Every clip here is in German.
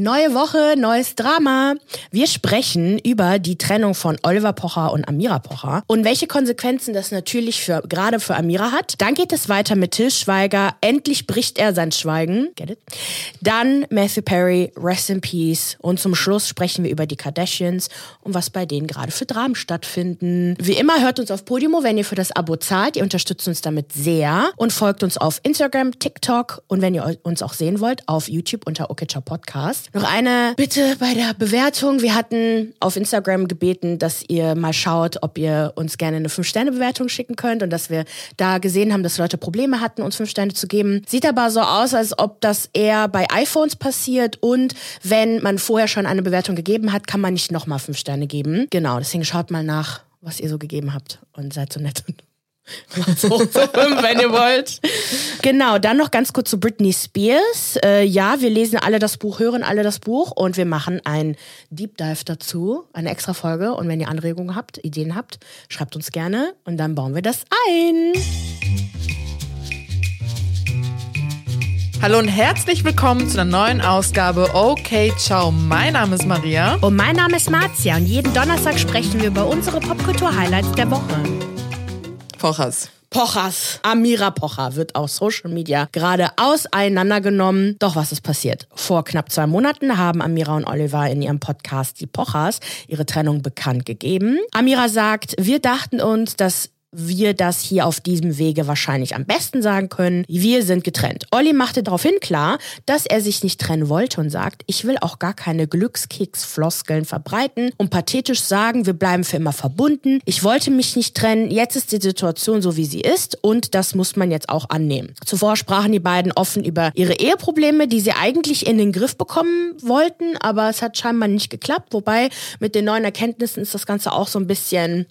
Neue Woche, neues Drama. Wir sprechen über die Trennung von Oliver Pocher und Amira Pocher und welche Konsequenzen das natürlich für, gerade für Amira hat. Dann geht es weiter mit Till Schweiger. Endlich bricht er sein Schweigen. Get it? Dann Matthew Perry, Rest in Peace. Und zum Schluss sprechen wir über die Kardashians und was bei denen gerade für Dramen stattfinden. Wie immer hört uns auf Podimo, wenn ihr für das Abo zahlt. Ihr unterstützt uns damit sehr und folgt uns auf Instagram, TikTok und wenn ihr uns auch sehen wollt, auf YouTube unter Okitcher Podcast. Noch eine Bitte bei der Bewertung. Wir hatten auf Instagram gebeten, dass ihr mal schaut, ob ihr uns gerne eine 5-Sterne-Bewertung schicken könnt und dass wir da gesehen haben, dass Leute Probleme hatten, uns 5 Sterne zu geben. Sieht aber so aus, als ob das eher bei iPhones passiert und wenn man vorher schon eine Bewertung gegeben hat, kann man nicht nochmal 5 Sterne geben. Genau, deswegen schaut mal nach, was ihr so gegeben habt und seid so nett und wenn ihr wollt. Genau, dann noch ganz kurz zu Britney Spears. Äh, ja, wir lesen alle das Buch, hören alle das Buch und wir machen ein Deep Dive dazu, eine extra Folge. Und wenn ihr Anregungen habt, Ideen habt, schreibt uns gerne und dann bauen wir das ein. Hallo und herzlich willkommen zu einer neuen Ausgabe Okay Ciao. Mein Name ist Maria. Und mein Name ist Marzia und jeden Donnerstag sprechen wir über unsere Popkultur-Highlights der Woche. Pochers. Pochers, Amira Pocher wird auf Social Media gerade auseinandergenommen. Doch was ist passiert? Vor knapp zwei Monaten haben Amira und Oliver in ihrem Podcast Die Pochers ihre Trennung bekannt gegeben. Amira sagt, wir dachten uns, dass wir das hier auf diesem Wege wahrscheinlich am besten sagen können. Wir sind getrennt. Olli machte daraufhin klar, dass er sich nicht trennen wollte und sagt, ich will auch gar keine Glückskeks-Floskeln verbreiten und pathetisch sagen, wir bleiben für immer verbunden. Ich wollte mich nicht trennen. Jetzt ist die Situation so, wie sie ist und das muss man jetzt auch annehmen. Zuvor sprachen die beiden offen über ihre Eheprobleme, die sie eigentlich in den Griff bekommen wollten, aber es hat scheinbar nicht geklappt. Wobei mit den neuen Erkenntnissen ist das Ganze auch so ein bisschen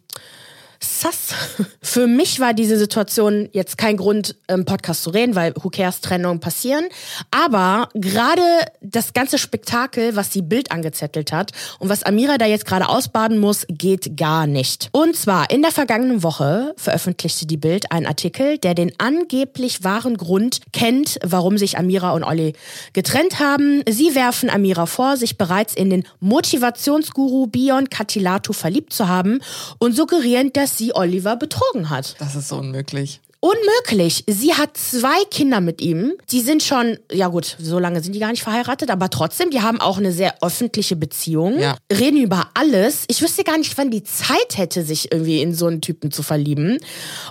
sass. Für mich war diese Situation jetzt kein Grund, im Podcast zu reden, weil who cares, Trennungen passieren. Aber gerade das ganze Spektakel, was die Bild angezettelt hat und was Amira da jetzt gerade ausbaden muss, geht gar nicht. Und zwar in der vergangenen Woche veröffentlichte die Bild einen Artikel, der den angeblich wahren Grund kennt, warum sich Amira und Olli getrennt haben. Sie werfen Amira vor, sich bereits in den Motivationsguru Bion Katilatu verliebt zu haben und suggerieren, dass dass sie Oliver betrogen hat. Das ist so unmöglich. Unmöglich. Sie hat zwei Kinder mit ihm. Die sind schon, ja gut, so lange sind die gar nicht verheiratet, aber trotzdem, die haben auch eine sehr öffentliche Beziehung. Ja. Reden über alles. Ich wüsste gar nicht, wann die Zeit hätte, sich irgendwie in so einen Typen zu verlieben.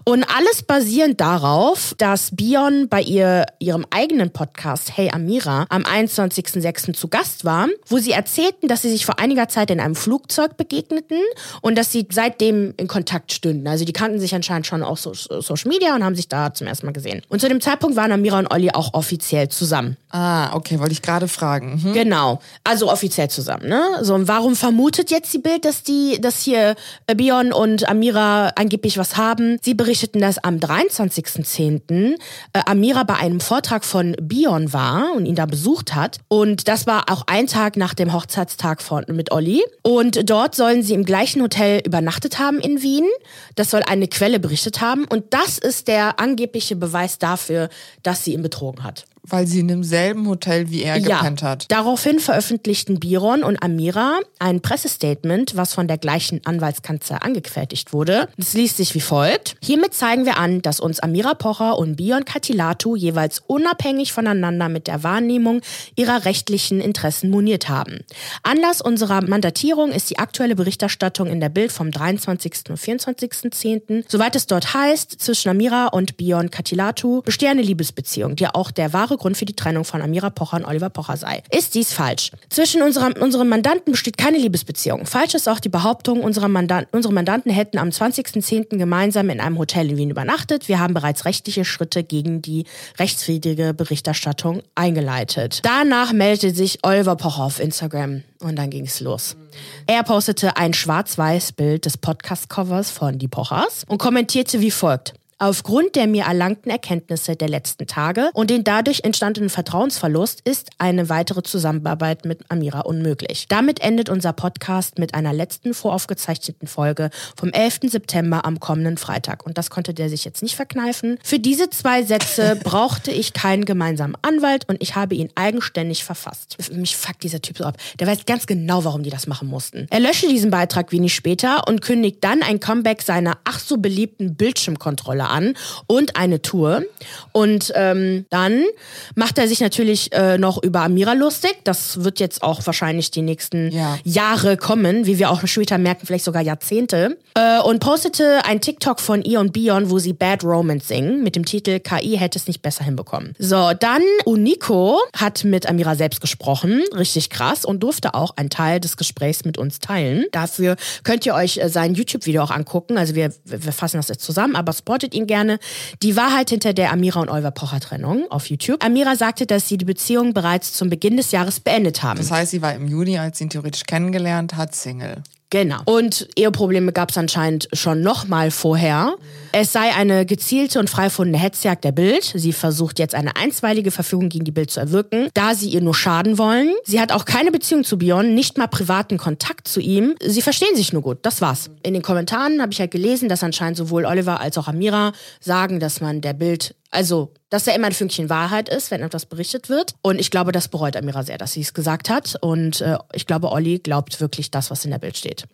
Und alles basierend darauf, dass Bion bei ihr, ihrem eigenen Podcast Hey Amira am 21.06. zu Gast war, wo sie erzählten, dass sie sich vor einiger Zeit in einem Flugzeug begegneten und dass sie seitdem in Kontakt stünden. Also die kannten sich anscheinend schon auch so Social Media und haben sich da zum ersten Mal gesehen. Und zu dem Zeitpunkt waren Amira und Olli auch offiziell zusammen. Ah, okay, wollte ich gerade fragen. Mhm. Genau, also offiziell zusammen. Ne? So, und warum vermutet jetzt die Bild, dass die, dass hier Bion und Amira angeblich was haben? Sie berichteten, dass am 23.10. Äh, Amira bei einem Vortrag von Bion war und ihn da besucht hat. Und das war auch ein Tag nach dem Hochzeitstag von, mit Olli. Und dort sollen sie im gleichen Hotel übernachtet haben in Wien. Das soll eine Quelle berichtet haben. Und das ist der angebliche Beweis dafür, dass sie ihn betrogen hat. Weil sie in demselben Hotel wie er ja. gepennt hat. Daraufhin veröffentlichten Biron und Amira ein Pressestatement, was von der gleichen Anwaltskanzlei angefertigt wurde. Es liest sich wie folgt. Hiermit zeigen wir an, dass uns Amira Pocher und Bion Katilatu jeweils unabhängig voneinander mit der Wahrnehmung ihrer rechtlichen Interessen moniert haben. Anlass unserer Mandatierung ist die aktuelle Berichterstattung in der Bild vom 23. und 24.10. Soweit es dort heißt, zwischen Amira und Bion Katilatu bestehe eine Liebesbeziehung, die auch der wahre Grund für die Trennung von Amira Pocher und Oliver Pocher sei. Ist dies falsch? Zwischen unserer, unseren Mandanten besteht keine Liebesbeziehung. Falsch ist auch die Behauptung, unsere, Mandanten, unsere Mandanten hätten am 20.10. gemeinsam in einem Hotel in Wien übernachtet. Wir haben bereits rechtliche Schritte gegen die rechtswidrige Berichterstattung eingeleitet. Danach meldete sich Oliver Pocher auf Instagram und dann ging es los. Er postete ein schwarz-weiß Bild des Podcast-Covers von Die Pochers und kommentierte wie folgt. Aufgrund der mir erlangten Erkenntnisse der letzten Tage und den dadurch entstandenen Vertrauensverlust ist eine weitere Zusammenarbeit mit Amira unmöglich. Damit endet unser Podcast mit einer letzten voraufgezeichneten Folge vom 11. September am kommenden Freitag. Und das konnte der sich jetzt nicht verkneifen. Für diese zwei Sätze brauchte ich keinen gemeinsamen Anwalt und ich habe ihn eigenständig verfasst. Mich fuckt dieser Typ so ab. Der weiß ganz genau, warum die das machen mussten. Er löschte diesen Beitrag wenig später und kündigt dann ein Comeback seiner ach so beliebten Bildschirmkontrolle an und eine Tour. Und ähm, dann macht er sich natürlich äh, noch über Amira lustig. Das wird jetzt auch wahrscheinlich die nächsten Ja. Jahre kommen, wie wir auch später merken, vielleicht sogar Jahrzehnte. Äh, und postete ein TikTok von ihr und Bion, wo sie Bad Romance singen, mit dem Titel KI hätte es nicht besser hinbekommen. So, dann Unico hat mit Amira selbst gesprochen, richtig krass, und durfte auch einen Teil des Gesprächs mit uns teilen. Dafür könnt ihr euch äh, sein YouTube-Video auch angucken. Also wir, wir fassen das jetzt zusammen, aber supportet ihn gerne. Die Wahrheit hinter der Amira und Oliver Pocher Trennung auf YouTube. Amira sagte, dass sie die Beziehung bereits zum Beginn des Jahres beendet haben. Das heißt, sie war im Juni, als sie ihn theoretisch kennengelernt hat, Single. Genau. Und Eheprobleme gab es anscheinend schon noch mal vorher. Es sei eine gezielte und frei erfundene Hetzjagd der Bild. Sie versucht jetzt eine einstweilige Verfügung gegen die Bild zu erwirken, da sie ihr nur schaden wollen. Sie hat auch keine Beziehung zu Bion, nicht mal privaten Kontakt zu ihm. Sie verstehen sich nur gut. Das war's. In den Kommentaren habe ich halt gelesen, dass anscheinend sowohl Oliver als auch Amira sagen, dass man der Bild also, dass da immer ein Fünkchen Wahrheit ist, wenn etwas berichtet wird. Und ich glaube, das bereut Amira sehr, dass sie es gesagt hat. Und äh, ich glaube, Olli glaubt wirklich das, was in der Bild steht.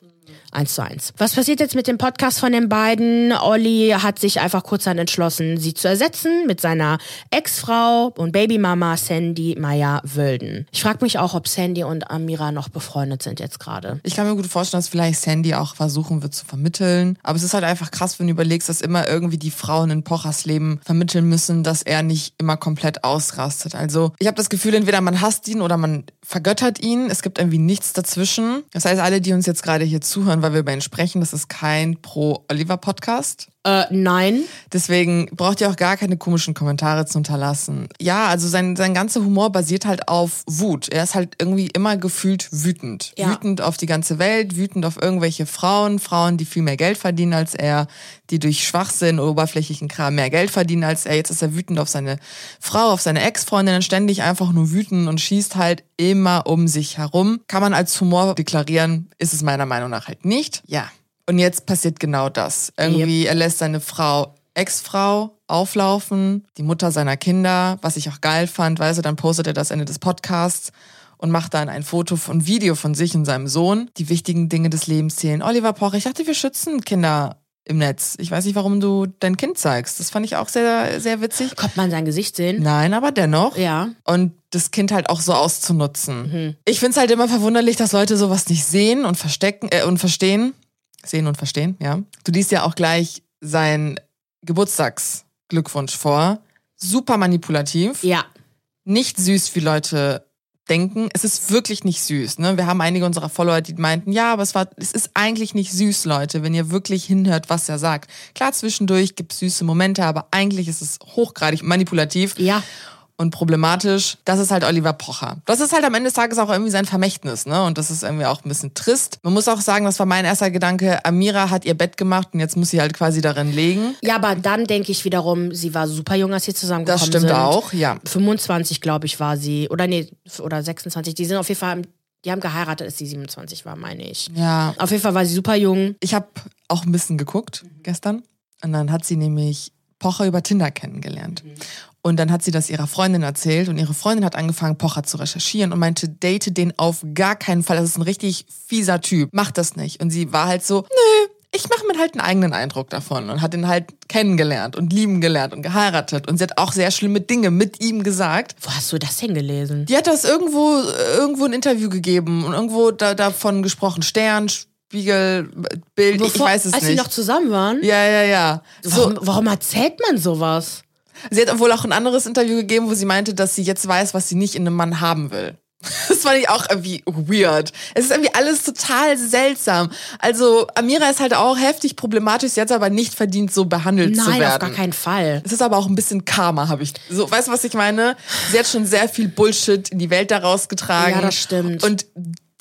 Eins zu eins. Was passiert jetzt mit dem Podcast von den beiden? Olli hat sich einfach kurzerhand entschlossen, sie zu ersetzen mit seiner Ex-Frau und Babymama Sandy Meyer Wölden. Ich frage mich auch, ob Sandy und Amira noch befreundet sind jetzt gerade. Ich kann mir gut vorstellen, dass vielleicht Sandy auch versuchen wird zu vermitteln. Aber es ist halt einfach krass, wenn du überlegst, dass immer irgendwie die Frauen in Pochers Leben vermitteln müssen, dass er nicht immer komplett ausrastet. Also ich habe das Gefühl, entweder man hasst ihn oder man vergöttert ihn. Es gibt irgendwie nichts dazwischen. Das heißt, alle, die uns jetzt gerade hier zuhören, weil wir über ihn sprechen, das ist kein Pro-Oliver-Podcast. Äh, nein. Deswegen braucht ihr auch gar keine komischen Kommentare zu hinterlassen. Ja, also sein, sein ganzer Humor basiert halt auf Wut. Er ist halt irgendwie immer gefühlt wütend. Ja. Wütend auf die ganze Welt, wütend auf irgendwelche Frauen, Frauen, die viel mehr Geld verdienen als er, die durch Schwachsinn, oberflächlichen Kram mehr Geld verdienen als er. Jetzt ist er wütend auf seine Frau, auf seine Ex-Freundin, ständig einfach nur wütend und schießt halt immer um sich herum. Kann man als Humor deklarieren, ist es meiner Meinung nach halt nicht. Ja. Und jetzt passiert genau das. Irgendwie, er lässt seine Frau, Ex-Frau, auflaufen, die Mutter seiner Kinder, was ich auch geil fand, weißt du, dann postet er das Ende des Podcasts und macht dann ein Foto von Video von sich und seinem Sohn. Die wichtigen Dinge des Lebens zählen. Oliver Pocher, ich dachte, wir schützen Kinder im Netz. Ich weiß nicht, warum du dein Kind zeigst. Das fand ich auch sehr, sehr witzig. Konnte man sein Gesicht sehen? Nein, aber dennoch. Ja. Und das Kind halt auch so auszunutzen. Ich find's halt immer verwunderlich, dass Leute sowas nicht sehen und verstecken äh, und verstehen. Sehen und verstehen, ja. Du liest ja auch gleich sein Geburtstagsglückwunsch vor. Super manipulativ. Ja. Nicht süß, wie Leute denken. Es ist wirklich nicht süß. Ne? Wir haben einige unserer Follower, die meinten, ja, aber es war, es ist eigentlich nicht süß, Leute, wenn ihr wirklich hinhört, was er sagt. Klar, zwischendurch gibt es süße Momente, aber eigentlich ist es hochgradig manipulativ Ja. Und problematisch. Das ist halt Oliver Pocher. Das ist halt am Ende des Tages auch irgendwie sein Vermächtnis, ne? Und das ist irgendwie auch ein bisschen trist. Man muss auch sagen, das war mein erster Gedanke. Amira hat ihr Bett gemacht und jetzt muss sie halt quasi darin legen. Ja, aber dann denke ich wiederum, sie war super jung, als sie zusammengekommen Das stimmt sind. auch, ja. 25, glaube ich, war sie. Oder nee, oder 26. Die sind auf jeden Fall, die haben geheiratet, als sie 27 war, meine ich. Ja. Auf jeden Fall war sie super jung. Ich habe auch ein bisschen geguckt gestern. Und dann hat sie nämlich Pocher über Tinder kennengelernt. Und dann hat sie das ihrer Freundin erzählt und ihre Freundin hat angefangen, Pocher zu recherchieren und meinte, date den auf gar keinen Fall. Das ist ein richtig fieser Typ. Mach das nicht. Und sie war halt so, nö, ich mache mir halt einen eigenen Eindruck davon und hat ihn halt kennengelernt und lieben gelernt und geheiratet. Und sie hat auch sehr schlimme Dinge mit ihm gesagt. Wo hast du das denn gelesen? Die hat das irgendwo, irgendwo ein Interview gegeben und irgendwo da, davon gesprochen. Stern, Spiegel, Bild, ich Bevor- weiß es als nicht. sie noch zusammen waren? Ja, ja, ja. So, Warum, warum erzählt man sowas? Sie hat wohl auch ein anderes Interview gegeben, wo sie meinte, dass sie jetzt weiß, was sie nicht in einem Mann haben will. Das fand ich auch irgendwie weird. Es ist irgendwie alles total seltsam. Also Amira ist halt auch heftig problematisch, sie hat es aber nicht verdient, so behandelt zu Nein, werden. auf gar keinen Fall. Es ist aber auch ein bisschen Karma, habe ich. So, weißt du, was ich meine? Sie hat schon sehr viel Bullshit in die Welt daraus getragen. Ja, das stimmt. Und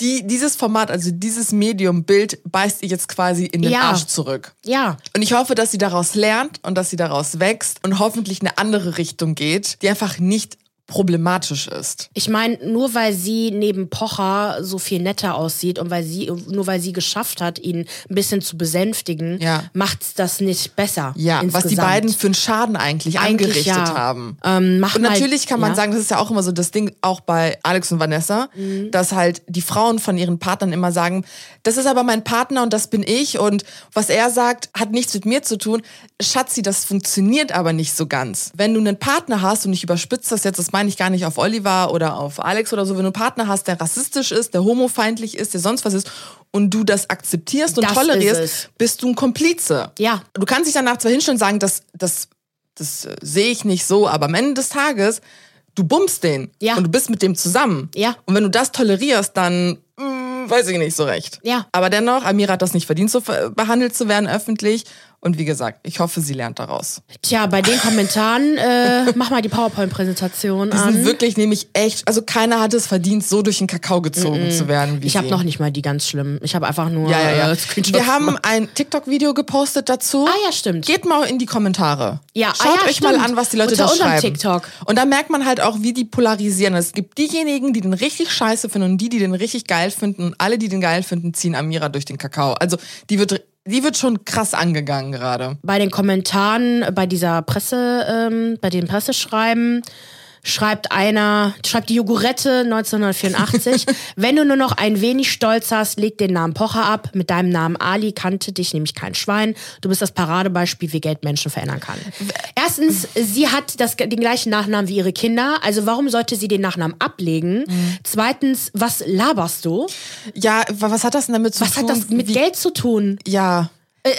die, dieses Format, also dieses Medium-Bild, beißt ihr jetzt quasi in den Ja. Arsch zurück. Ja. Und ich hoffe, dass sie daraus lernt und dass sie daraus wächst und hoffentlich eine andere Richtung geht, die einfach nicht problematisch ist. Ich meine, nur weil sie neben Pocher so viel netter aussieht und weil sie, nur weil sie geschafft hat, ihn ein bisschen zu besänftigen, Ja. macht's das nicht besser. Ja, was die insgesamt. beiden für einen Schaden eigentlich, Eigentlich angerichtet ja. haben. Ähm, und mal- natürlich kann man ja. sagen, das ist ja auch immer so das Ding, auch bei Alex und Vanessa, Mhm. dass halt die Frauen von ihren Partnern immer sagen, das ist aber mein Partner und das bin ich und was er sagt, hat nichts mit mir zu tun. Schatzi, das funktioniert aber nicht so ganz. Wenn du einen Partner hast, und ich überspitze das jetzt, das meine ich gar nicht auf Oliver oder auf Alex oder so, wenn du einen Partner hast, der rassistisch ist, der homofeindlich ist, der sonst was ist und du das akzeptierst und Das tolerierst, bist du ein Komplize. Ja. Du kannst dich danach zwar hinstellen und sagen, das, das, das äh, sehe ich nicht so, aber am Ende des Tages, du bummst den Ja. und du bist mit dem zusammen. Ja. Und wenn du das tolerierst, dann mm, weiß ich nicht so recht. Ja. Aber dennoch, Amira hat das nicht verdient, so behandelt zu werden öffentlich. Und wie gesagt, ich hoffe, sie lernt daraus. Tja, bei den Kommentaren, äh, mach mal die PowerPoint-Präsentation Die an. sind wirklich nämlich echt, also keiner hat es verdient, so durch den Kakao gezogen zu werden wie ich habe noch nicht mal die ganz schlimm. Ich habe einfach nur ja, ja, ja. Äh, Wir haben ein TikTok-Video gepostet dazu. Ah ja, stimmt. Geht mal in die Kommentare. Ja, ah Schaut ja, euch mal stimmt. an, was die Leute Unter da schreiben. TikTok. Und da merkt man halt auch, wie die polarisieren. Es gibt diejenigen, die den richtig scheiße finden und die, die den richtig geil finden. Und alle, die den geil finden, ziehen Amira durch den Kakao. Also die wird, die wird schon krass angegangen gerade. bei den Kommentaren bei dieser Presse, ähm, bei dem Presseschreiben schreibt einer, schreibt die Jogurette 1984, wenn du nur noch ein wenig Stolz hast, leg den Namen Pocher ab. Mit deinem Namen Ali kannte dich nämlich kein Schwein. Du bist das Paradebeispiel, wie Geld Menschen verändern kann. Erstens, sie hat das, den gleichen Nachnamen wie ihre Kinder. Also warum sollte sie den Nachnamen ablegen? Zweitens, was laberst du? Ja, wa- was hat das denn damit zu Was tun? hat das mit wie, Geld zu tun? Ja,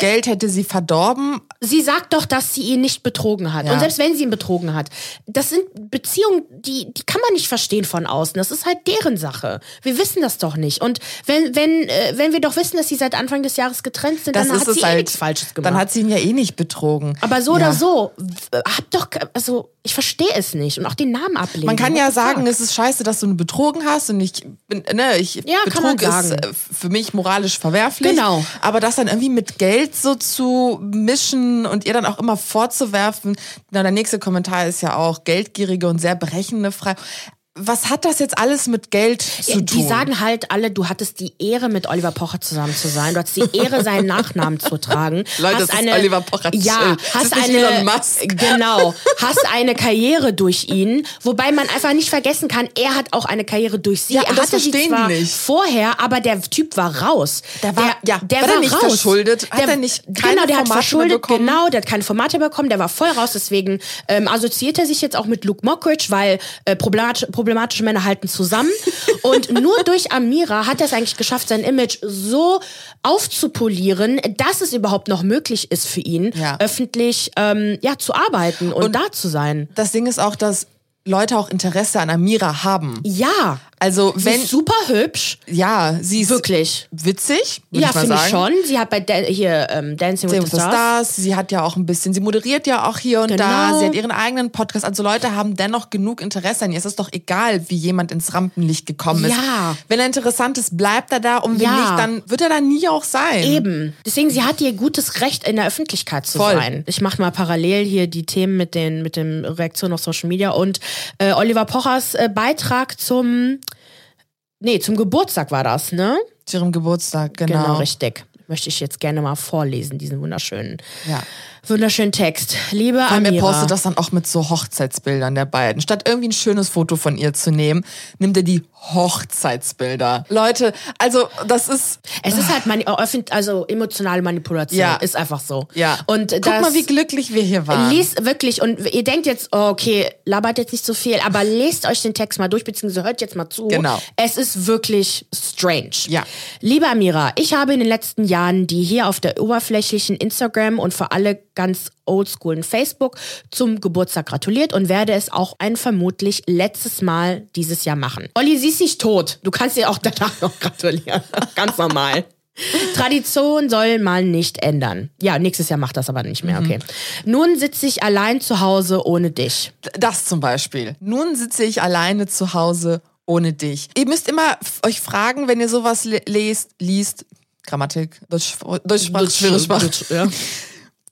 Geld hätte sie verdorben. Sie sagt doch, dass sie ihn nicht betrogen hat. Ja. Und selbst wenn sie ihn betrogen hat, das sind Beziehungen, die, die kann man nicht verstehen von außen. Das ist halt deren Sache. Wir wissen das doch nicht. Und wenn, wenn, äh, wenn wir doch wissen, dass sie seit Anfang des Jahres getrennt sind, Das dann hat sie eh halt. nichts Falsches gemacht. Dann hat sie ihn ja eh nicht betrogen. Aber so ja. oder so, hab doch, also ich verstehe es nicht. Und auch den Namen ablegen. Man kann ja sagen, es ist scheiße, dass du ihn betrogen hast und ich bin, ne, ich Ja, kann man Betrug ist äh, für mich moralisch verwerflich. Genau. Aber das dann irgendwie mit Geld so zu mischen und ihr dann auch immer vorzuwerfen, na, der nächste Kommentar ist ja auch geldgierige und sehr berechnende Frau. Was hat das jetzt alles mit Geld zu Ja, tun? die sagen halt alle, du hattest die Ehre, mit Oliver Pocher zusammen zu sein. Du hattest die Ehre, seinen Nachnamen zu tragen. Leute, hast das ist Oliver Pocher. Ja, hast eine, genau, hast eine Karriere durch ihn, wobei man einfach nicht vergessen kann, er hat auch eine Karriere durch sie. Ja, er das hatte verstehen die zwar nicht. vorher, aber der Typ war raus. Der war- ja, der war der war nicht raus. verschuldet? Hat der, er nicht keine genau, der hat Formate mehr verschuldet, bekommen? genau, der hat keine Formate bekommen, der war voll raus, deswegen ähm, assoziiert er sich jetzt auch mit Luke Mockridge, weil äh, problematisch, problematische Männer halten zusammen. Und nur durch Amira hat er es eigentlich geschafft, sein Image so aufzupolieren, dass es überhaupt noch möglich ist für ihn, Ja. öffentlich ähm, ja, zu arbeiten und, Und- da zu sein. Das Ding ist auch, dass Leute auch Interesse an Amira haben. Ja. Also Sie wenn, ist super hübsch. ja, sie ist Wirklich. witzig, Ja, finde ich schon. Sie hat bei da hier ähm, Dancing with with the Stars. Stars. Sie hat ja auch ein bisschen, sie moderiert ja auch hier und Genau. da. Sie hat ihren eigenen Podcast. Also Leute haben dennoch genug Interesse an ihr. Es ist doch egal, wie jemand ins Rampenlicht gekommen ist. Ja. Wenn er interessant ist, bleibt er da. Und wenn Ja. nicht, dann wird er da nie auch sein. Eben. Deswegen, sie hat ihr gutes Recht, in der Öffentlichkeit zu Voll. sein. Ich mache mal parallel hier die Themen mit den mit dem Reaktionen auf Social Media und äh, Oliver Pochers äh, Beitrag zum Nee, zum Geburtstag war das, ne? Zu ihrem Geburtstag, genau. Genau, richtig. Möchte ich jetzt gerne mal vorlesen, diesen wunderschönen, Ja. Wunderschönen Text. Liebe er Amira. postet das dann auch mit so Hochzeitsbildern der beiden. Statt irgendwie ein schönes Foto von ihr zu nehmen, nimmt er die Hochzeitsbilder. Leute, also das ist, Es ist halt mani also emotionale Manipulation. Ja. Ist einfach so. ja. Und Guck das, mal, wie glücklich wir hier waren. Lest wirklich und ihr denkt jetzt, oh, okay, labert jetzt nicht so viel, aber lest euch den Text mal durch, beziehungsweise hört jetzt mal zu. Genau. Es ist wirklich strange. Ja. Liebe Amira, ich habe in den letzten Jahren die hier auf der oberflächlichen Instagram und für alle ganz oldschoolen Facebook zum Geburtstag gratuliert und werde es auch ein vermutlich letztes Mal dieses Jahr machen. Olli, sie ist nicht tot. Du kannst ihr auch danach noch gratulieren. ganz normal. Tradition soll man nicht ändern. Ja, nächstes Jahr macht das aber nicht mehr, okay. Nun sitze ich allein zu Hause ohne dich. Das zum Beispiel. Nun sitze ich alleine zu Hause ohne dich. Ihr müsst immer euch fragen, wenn ihr sowas le lest, liest, Grammatik, Deutsch, Deutschsprache, schwere Sprache. Ja.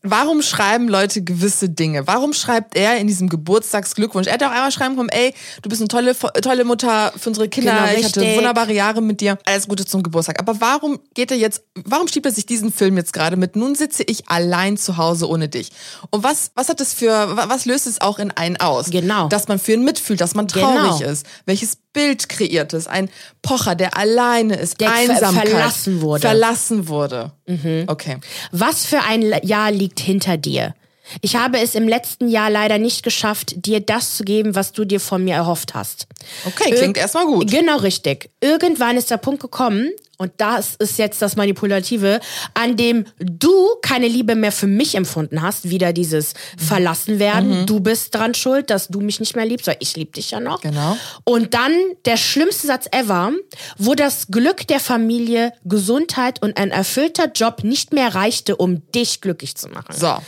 Warum schreiben Leute gewisse Dinge? Warum schreibt er in diesem Geburtstagsglückwunsch? Er hätte auch einmal schreiben können, ey, du bist eine tolle, tolle Mutter für unsere Kinder, Genau, ich hatte wunderbare Jahre mit dir, alles Gute zum Geburtstag. Aber warum geht er jetzt, warum schiebt er sich diesen Film jetzt gerade mit, nun sitze ich allein zu Hause ohne dich? Und was, was hat das für, wa- was löst es auch in einen aus? Genau. Dass man für ihn mitfühlt, dass man traurig Genau. ist. Welches Bild kreiert es? Ein Pocher, der alleine ist, Der ver- Einsamkeit. verlassen wurde. Mhm. Verlassen wurde. Okay. Was für ein Jahr liegt hinter dir? Ich habe es im letzten Jahr leider nicht geschafft, dir das zu geben, was du dir von mir erhofft hast. Okay, klingt erstmal gut. Genau richtig. Irgendwann ist der Punkt gekommen, und das ist jetzt das Manipulative, an dem du keine Liebe mehr für mich empfunden hast. Wieder dieses Verlassen werden. Du bist dran schuld, dass du mich nicht mehr liebst, weil ich liebe dich ja noch. Genau. Und dann der schlimmste Satz ever, wo das Glück der Familie, Gesundheit und ein erfüllter Job nicht mehr reichte, um dich glücklich zu machen. So.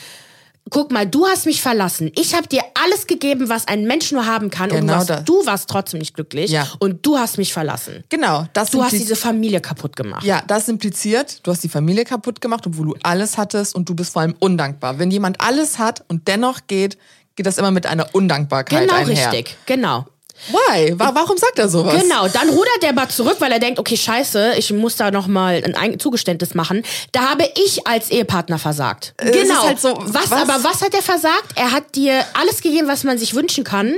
Guck mal, du hast mich verlassen. Ich habe dir alles gegeben, was ein Mensch nur haben kann. und Genau du, warst, das. du warst trotzdem nicht glücklich. Ja. Und du hast mich verlassen. Genau, das Du hast diese Familie kaputt gemacht. ja, das impliziert, du hast die Familie kaputt gemacht, obwohl du alles hattest und du bist vor allem undankbar. Wenn jemand alles hat und dennoch geht, geht das immer mit einer Undankbarkeit genau einher. richtig. Genau. Why? Wa- Warum sagt er sowas? Genau, dann rudert der mal zurück, weil er denkt, okay, scheiße, ich muss da nochmal ein Ein- Zugeständnis machen. Da habe ich als Ehepartner versagt. es genau. ist halt so, was, was- aber was hat er versagt? Er hat dir alles gegeben, was man sich wünschen kann.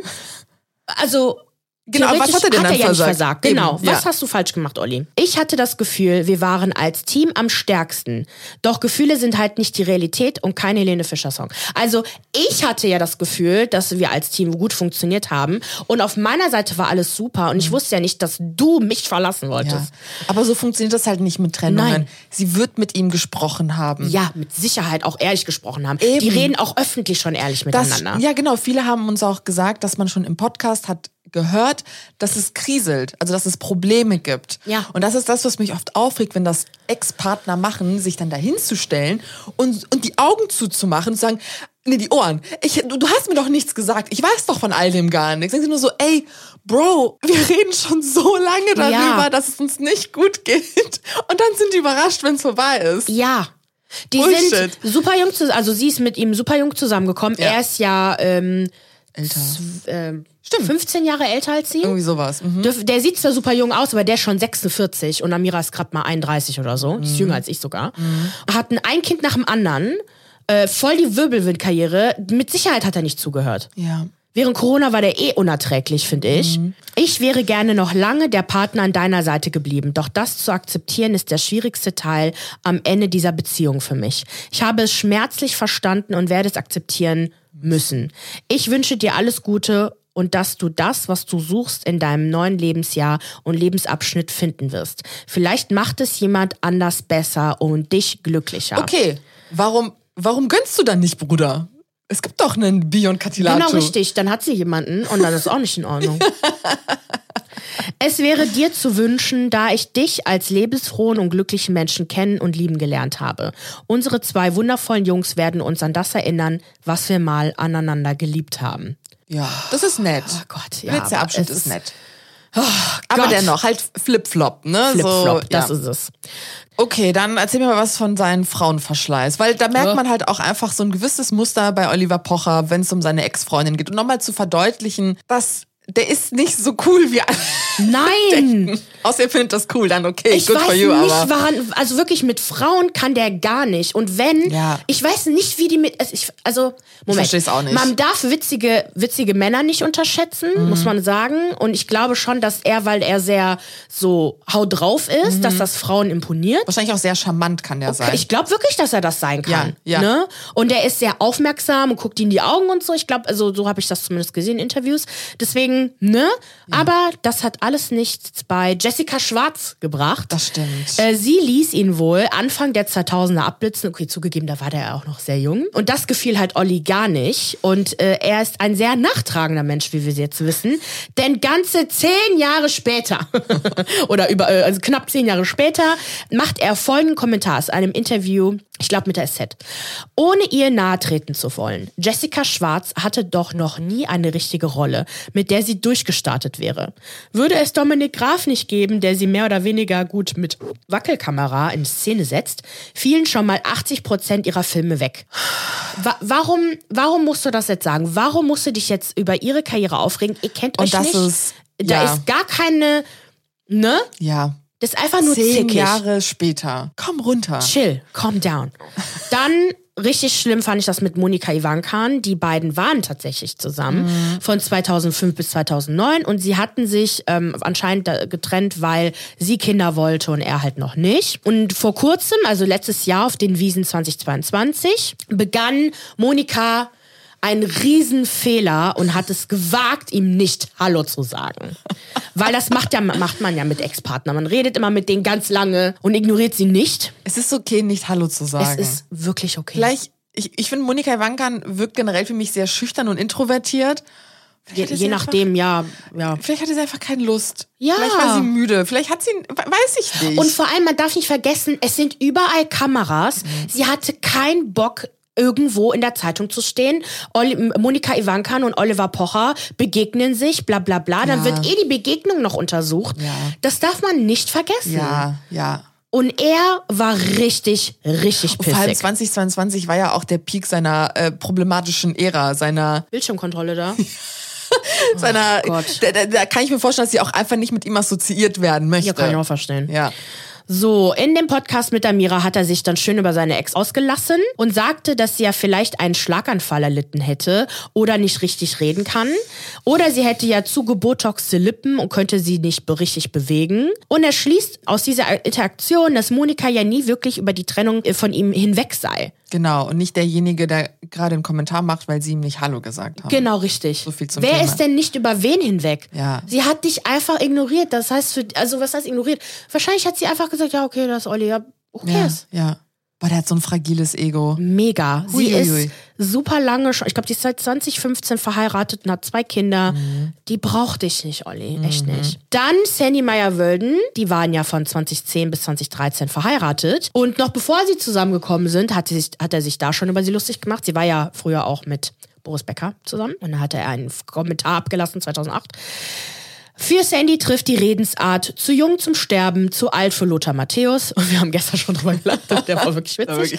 Also. Genau, was hat er denn dann ja nicht versagt? versagt. Genau. Eben, was ja. hast du falsch gemacht, Olli? Ich hatte das Gefühl, wir waren als Team am stärksten. Doch Gefühle sind halt nicht die Realität und kein Helene Fischer Song. Also ich hatte ja das Gefühl, dass wir als Team gut funktioniert haben und auf meiner Seite war alles super und ich wusste ja nicht, dass du mich verlassen Ja. wolltest. Aber so funktioniert das halt nicht mit Trennungen. Nein. Sie wird mit ihm gesprochen haben. Ja, mit Sicherheit auch ehrlich gesprochen haben. Eben. Die reden auch öffentlich schon ehrlich Das, miteinander. ja, genau. Viele haben uns auch gesagt, dass man schon im Podcast hat gehört, dass es kriselt, also dass es Probleme gibt. Ja. Und das ist das, was mich oft aufregt, wenn das Ex-Partner machen, sich dann dahinzustellen und, und die Augen zuzumachen und zu sagen, nee, die Ohren. Ich, du, du hast mir doch nichts gesagt. Ich weiß doch von all dem gar nichts. Sagen sie nur so, ey, Bro, wir reden schon so lange darüber, Ja. dass es uns nicht gut geht. Und dann sind die überrascht, wenn es vorbei ist. Ja. Die Bullshit. sind super jung, zus- also sie ist mit ihm super jung zusammengekommen. Ja. Er ist ja ähm, Älter. Ähm, 15 Jahre älter als sie. Irgendwie sowas. Mhm. Dürf- Der sieht zwar super jung aus, aber der ist schon 46 und Amira ist gerade mal 31 oder so. Die ist jünger als ich sogar. Hatten ein Kind nach dem anderen. Äh, voll die Wirbelwindkarriere. Mit Sicherheit hat er nicht zugehört. Ja. Während Corona war der eh unerträglich, finde ich. Ich wäre gerne noch lange der Partner an deiner Seite geblieben. Doch das zu akzeptieren ist der schwierigste Teil am Ende dieser Beziehung für mich. Ich habe es schmerzlich verstanden und werde es akzeptieren müssen. Ich wünsche dir alles Gute und dass du das, was du suchst, in deinem neuen Lebensjahr und Lebensabschnitt finden wirst. Vielleicht macht es jemand anders besser und dich glücklicher. Okay, warum, warum gönnst du dann nicht, Bruder? Es gibt doch einen Bion Katilato. Genau richtig, dann hat sie jemanden und dann ist auch nicht in Ordnung. es wäre dir zu wünschen, da ich dich als lebensfrohen und glücklichen Menschen kennen und lieben gelernt habe. Unsere zwei wundervollen Jungs werden uns an das erinnern, was wir mal aneinander geliebt haben. Ja, das ist nett. Oh Gott, ja. Letzter aber Abschnitt es ist nett. Aber Gott. dennoch, halt Flip-Flop, ne? Flip-Flop, so, das ja. ist es. Okay, dann erzähl mir mal was von seinen Frauenverschleiß. Weil da merkt man halt auch einfach so ein gewisses Muster bei Oliver Pocher, wenn es um seine Ex-Freundin geht. Und nochmal zu verdeutlichen, dass der ist nicht so cool wie alle. Nein! Außer ihr findet das cool, dann okay, Ich good weiß for you, nicht, aber. woran, also wirklich mit Frauen kann der gar nicht. Und wenn, Ja. ich weiß nicht, wie die mit, also ich, also, Moment. versteh's auch nicht. Man darf witzige, witzige Männer nicht unterschätzen, Mhm. muss man sagen. Und ich glaube schon, dass er, weil er sehr so hau drauf ist, Mhm. dass das Frauen imponiert. Wahrscheinlich auch sehr charmant kann der sein. Ich glaube wirklich, dass er das sein kann. Ja, ja. Ne? Und er ist sehr aufmerksam und guckt ihm in die Augen und so. Ich glaube, also so habe ich das zumindest gesehen in Interviews. Deswegen, ne? Aber das hat alles nichts bei Jessica Schwarz gebracht. Das stimmt. Äh, sie ließ ihn wohl Anfang der 2000er abblitzen. Okay, zugegeben, da war der ja auch noch sehr jung. Und das gefiel halt Olli gar nicht. Und äh, er ist ein sehr nachtragender Mensch, wie wir jetzt wissen. Denn ganze zehn Jahre später, oder über, äh, also knapp zehn Jahre später, macht er folgenden Kommentar aus einem Interview Ich glaube mit der SZ. Ohne ihr nahe treten zu wollen. Jessica Schwarz hatte doch noch nie eine richtige Rolle, mit der sie durchgestartet wäre. Würde es Dominik Graf nicht geben, der sie mehr oder weniger gut mit Wackelkamera in Szene setzt, fielen schon mal 80 Prozent ihrer Filme weg. Wa warum, warum musst du das jetzt sagen? Warum musst du dich jetzt über ihre Karriere aufregen? Ihr kennt Und euch das nicht. ist- da ja. ist gar keine, ne? Ja. Das ist einfach nur Zehn zickig. Jahre später. Komm runter. Chill, calm down. Dann richtig schlimm fand ich das mit Monika Ivankan. Die beiden waren tatsächlich zusammen Mhm. von 2005 bis 2009 und sie hatten sich ähm, anscheinend getrennt, weil sie Kinder wollte und er halt noch nicht. Und vor kurzem, also letztes Jahr auf den Wiesen 2022, begann Monika einen Riesenfehler und hat es gewagt, ihm nicht Hallo zu sagen. Weil das macht, ja, macht man ja mit Ex-Partnern. Man redet immer mit denen ganz lange und ignoriert sie nicht. Es ist okay, nicht Hallo zu Es sagen. ist wirklich okay. Vielleicht, ich, ich finde, Monika Ivankan wirkt generell für mich sehr schüchtern und introvertiert. je, je einfach- nachdem, ja, ja. Vielleicht hatte sie einfach keine Lust. Ja. Vielleicht war sie müde. Vielleicht hat sie, weiß ich nicht. Und vor allem, man darf nicht vergessen, es sind überall Kameras. Sie hatte keinen Bock, irgendwo in der Zeitung zu stehen. Oli Monika Ivankan und Oliver Pocher begegnen sich, bla bla bla. Dann Ja. wird eh die Begegnung noch untersucht. Ja. Das darf man nicht vergessen. ja, ja. Und er war richtig, richtig Vor allem pissig. 2022 war ja auch der Peak seiner äh, problematischen Ära, seiner, Bildschirmkontrolle da. seiner, Gott. da, da, da kann ich mir vorstellen, dass sie auch einfach nicht mit ihm assoziiert werden möchte. Ja, kann ich auch verstehen. Ja. So, in dem Podcast mit Amira hat er sich dann schön über seine Ex ausgelassen und sagte, dass sie ja vielleicht einen Schlaganfall erlitten hätte oder nicht richtig reden kann. Oder sie hätte ja zu gebotoxte Lippen und könnte sie nicht richtig bewegen. Und er schließt aus dieser Interaktion, dass Monika ja nie wirklich über die Trennung äh, von ihm hinweg sei. Genau. Und nicht derjenige, der gerade einen Kommentar macht, weil sie ihm nicht Hallo gesagt haben. Genau, richtig. So viel zum Wer Thema. ist denn nicht über wen hinweg? Ja. Sie hat dich einfach ignoriert. Das heißt, für, also was heißt ignoriert? Wahrscheinlich hat sie einfach gesagt, ja, okay, das ist Olli, ja, okay. Ja, ja. Boah, der hat so ein fragiles Ego. Mega. Sie Huiuiui. ist super lange schon, ich glaube, die ist seit 2015 verheiratet und hat zwei Kinder. Mhm. Die braucht dich nicht, Olli. Echt nicht. Dann Sandy Meyer-Wölden. Die waren ja von 2010 bis 2013 verheiratet. Und noch bevor sie zusammengekommen sind, hat, sie sich, hat er sich da schon über sie lustig gemacht. Sie war ja früher auch mit Boris Becker zusammen. Und dann hatte er einen Kommentar abgelassen, 2008. Für Sandy trifft die Redensart zu jung zum Sterben, zu alt für Lothar Matthäus. Und wir haben gestern schon drüber gelacht. Der war wirklich witzig.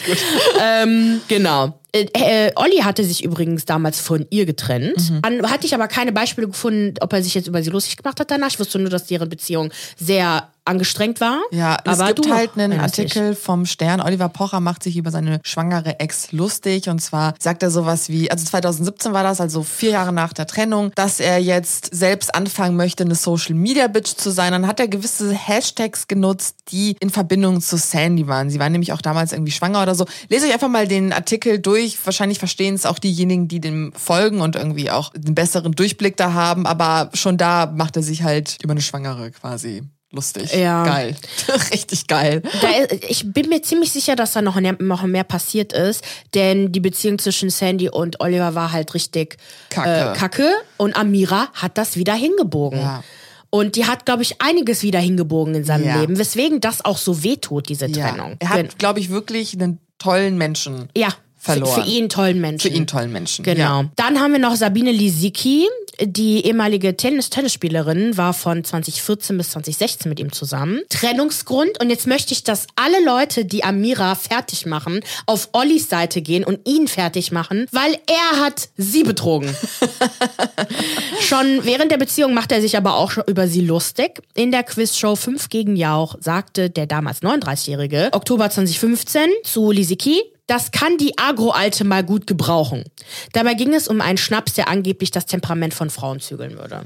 Ähm, genau. Äh, äh, Olli hatte sich übrigens damals von ihr getrennt. Mhm. Dann hatte ich aber keine Beispiele gefunden, ob er sich jetzt über sie lustig gemacht hat danach. Ich wusste nur, dass deren Beziehung sehr angestrengt war. Ja, es aber gibt du halt einen. Artikel vom Stern. Oliver Pocher macht sich über seine schwangere Ex lustig. Und zwar sagt er sowas wie, also 2017 war das, also vier Jahre nach der Trennung, dass er jetzt selbst anfangen möchte, eine Social Media Bitch zu sein. Dann hat er gewisse Hashtags genutzt, die in Verbindung zu Sandy waren. Sie war nämlich auch damals irgendwie schwanger oder so. Lest euch einfach mal den Artikel durch. Wahrscheinlich verstehen es auch diejenigen, die dem folgen und irgendwie auch einen besseren Durchblick da haben. Aber schon da macht er sich halt über eine Schwangere quasi lustig. Ja. Geil. Richtig geil. Ist- ich bin mir ziemlich sicher, dass da noch mehr, noch mehr passiert ist, denn die Beziehung zwischen Sandy und Oliver war halt richtig Kacke. Äh, Kacke und Amira hat das wieder hingebogen. Ja. Und die hat, glaube ich, einiges wieder hingebogen in seinem Ja. Leben, weswegen das auch so wehtut, diese Trennung. Er hat, glaube ich, wirklich einen tollen Menschen. ja, verloren. Für, für ihn tollen Menschen. Für ihn tollen Menschen. Genau. Ja. Dann haben wir noch Sabine Lisicki, die ehemalige Tennis Tennisspielerin, war von 2014 bis 2016 mit ihm zusammen. Trennungsgrund und jetzt möchte ich, dass alle Leute, die Amira fertig machen, auf Ollis Seite gehen und ihn fertig machen, weil er hat sie betrogen. schon während der Beziehung macht er sich aber auch schon über sie lustig. In der Quizshow 5 gegen Jauch sagte der damals 39-Jährige, Oktober 2015, zu Lisicki, das kann die Agro-Alte mal gut gebrauchen. Dabei ging es um einen Schnaps, der angeblich das Temperament von Frauen zügeln würde.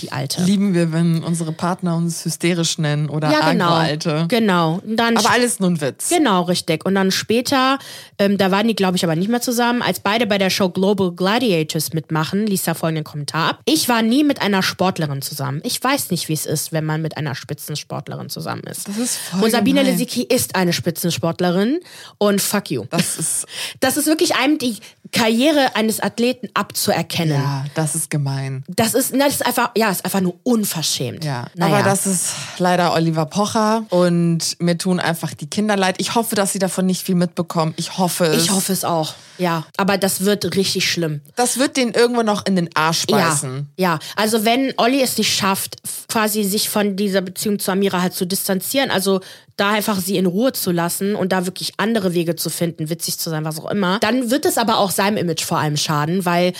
Die Alte. Lieben wir, wenn unsere Partner uns hysterisch nennen oder ja, genau. Agro-Alte. Genau. Dann Aber alles nur ein Witz. Genau, richtig. Und dann später, ähm, da waren die, glaube ich, aber nicht mehr zusammen, als beide bei der Show Global Gladiators mitmachen, ließ er folgenden Kommentar ab. Ich war nie mit einer Sportlerin zusammen. Ich weiß nicht, wie es ist, wenn man mit einer Spitzensportlerin zusammen ist. Das ist voll und Sabine gemein. Lisicki ist eine Spitzensportlerin und fuck you. Das ist, Das ist wirklich einem die Karriere eines Athleten abzuerkennen. ja, das ist gemein. Das ist, das ist einfach, ja, Ja, ist einfach nur unverschämt. Ja, naja. aber das ist leider Oliver Pocher und mir tun einfach die Kinder leid. Ich hoffe, dass sie davon nicht viel mitbekommen. Ich hoffe es. Ich hoffe es auch. Ja, aber das wird richtig schlimm. Das wird den irgendwo noch in den Arsch beißen. Ja, ja, also wenn Olli es nicht schafft, quasi sich von dieser Beziehung zu Amira halt zu distanzieren, also da einfach sie in Ruhe zu lassen und da wirklich andere Wege zu finden, witzig zu sein, was auch immer, dann wird es aber auch seinem Image vor allem schaden, weil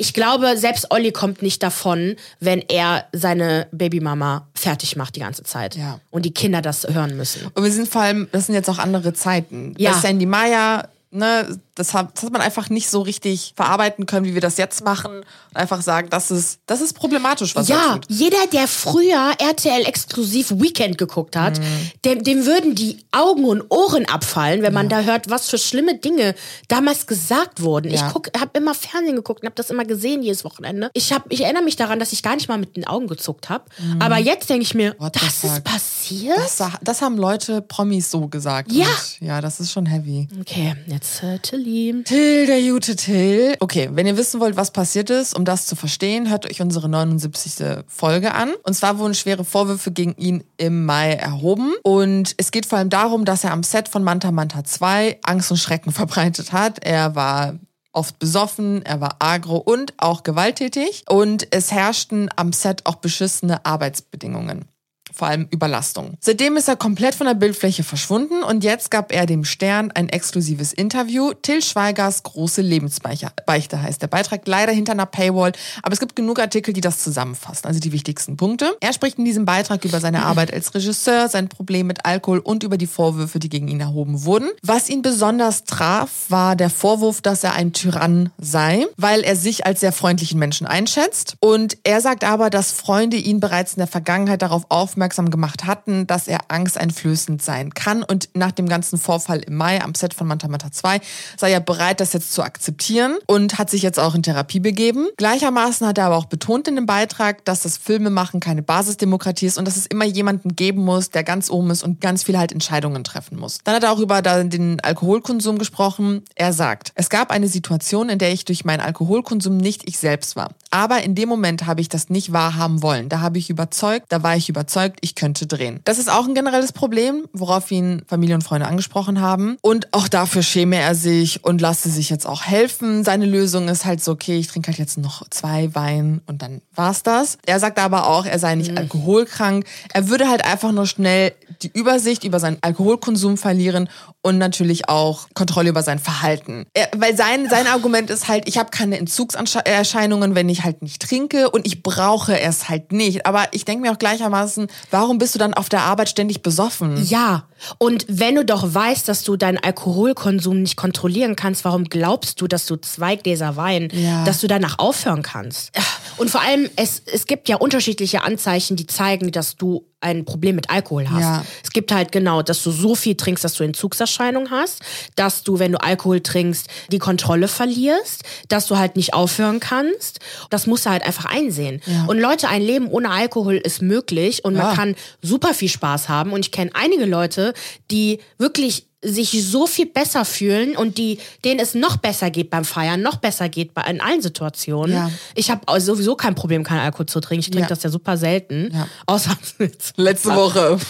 ich glaube, selbst Olli kommt nicht davon, wenn er seine Babymama fertig macht die ganze Zeit. Ja. Und die Kinder das hören müssen. Und wir sind vor allem, das sind jetzt auch andere Zeiten. Ja. Bei Sandy Maya, ne, das hat, das hat man einfach nicht so richtig verarbeiten können, wie wir das jetzt machen. Und einfach sagen, das ist, das ist problematisch, was er Ja, tut. jeder, der früher RTL exklusiv Weekend geguckt hat, dem, dem würden die Augen und Ohren abfallen, wenn man da hört, was für schlimme Dinge damals gesagt wurden. Ja. Ich guck, habe immer Fernsehen geguckt und habe das immer gesehen jedes Wochenende. Ich, hab, ich erinnere mich daran, dass ich gar nicht mal mit den Augen gezuckt habe. Aber jetzt denke ich mir, What das ist passiert? Das, das haben Leute, Promis so gesagt. Ja. Und ja, das ist schon heavy. Okay, jetzt äh, Tilly. Till, der gute Till. Okay, wenn ihr wissen wollt, was passiert ist, um das zu verstehen, hört euch unsere 79. Folge an. Und zwar wurden schwere Vorwürfe gegen ihn im Mai erhoben. Und es geht vor allem darum, dass er am Set von Manta Manta 2 Angst und Schrecken verbreitet hat. Er war oft besoffen, er war agro und auch gewalttätig. Und es herrschten am Set auch beschissene Arbeitsbedingungen vor allem Überlastung. Seitdem ist er komplett von der Bildfläche verschwunden und jetzt gab er dem Stern ein exklusives Interview. Till Schweigers große Lebensbeichte heißt der Beitrag, leider hinter einer Paywall, aber es gibt genug Artikel, die das zusammenfassen, also die wichtigsten Punkte. Er spricht in diesem Beitrag über seine Arbeit als Regisseur, sein Problem mit Alkohol und über die Vorwürfe, die gegen ihn erhoben wurden. Was ihn besonders traf, war der Vorwurf, dass er ein Tyrann sei, weil er sich als sehr freundlichen Menschen einschätzt. Und er sagt aber, dass Freunde ihn bereits in der Vergangenheit darauf aufmerksam gemacht hatten, dass er angsteinflößend sein kann. Und nach dem ganzen Vorfall im Mai am Set von Manta Manta 2 sei er bereit, das jetzt zu akzeptieren und hat sich jetzt auch in Therapie begeben. Gleichermaßen hat er aber auch betont in dem Beitrag, dass das Filmemachen keine Basisdemokratie ist und dass es immer jemanden geben muss, der ganz oben ist und ganz viel halt Entscheidungen treffen muss. Dann hat er auch über den Alkoholkonsum gesprochen. Er sagt, es gab eine Situation, in der ich durch meinen Alkoholkonsum nicht ich selbst war. Aber in dem Moment habe ich das nicht wahrhaben wollen. Da habe ich überzeugt, da war ich überzeugt, ich könnte drehen. Das ist auch ein generelles Problem, worauf ihn Familie und Freunde angesprochen haben. Und auch dafür schäme er sich und lasse sich jetzt auch helfen. Seine Lösung ist halt so, okay, ich trinke halt jetzt noch zwei Wein und dann war's das. Er sagt aber auch, er sei nicht alkoholkrank. Er würde halt einfach nur schnell die Übersicht über seinen Alkoholkonsum verlieren und natürlich auch Kontrolle über sein Verhalten. Er, weil sein, sein Argument ist halt, ich habe keine Entzugserscheinungen, wenn ich halt nicht trinke und ich brauche es halt nicht. Aber ich denke mir auch gleichermaßen, warum bist du dann auf der Arbeit ständig besoffen? Ja, und wenn du doch weißt, dass du deinen Alkoholkonsum nicht kontrollieren kannst, warum glaubst du, dass du zwei Gläser Wein, Ja. dass du danach aufhören kannst? Und vor allem, es, es gibt ja unterschiedliche Anzeichen, die zeigen, dass du ein Problem mit Alkohol hast. Ja. Es gibt halt genau, dass du so viel trinkst, dass du Entzugserscheinungen hast, dass du, wenn du Alkohol trinkst, die Kontrolle verlierst, dass du halt nicht aufhören kannst. Das musst du halt einfach einsehen. Und Leute, ein Leben ohne Alkohol ist möglich und Ja. man kann super viel Spaß haben. Und ich kenne einige Leute, die wirklich sich so viel besser fühlen und die, denen es noch besser geht beim Feiern, noch besser geht bei, in allen Situationen. Ja. Ich habe sowieso kein Problem, keinen Alkohol zu trinken. Ich trinke Ja. das ja super selten. Ja. Außer Letzte Woche.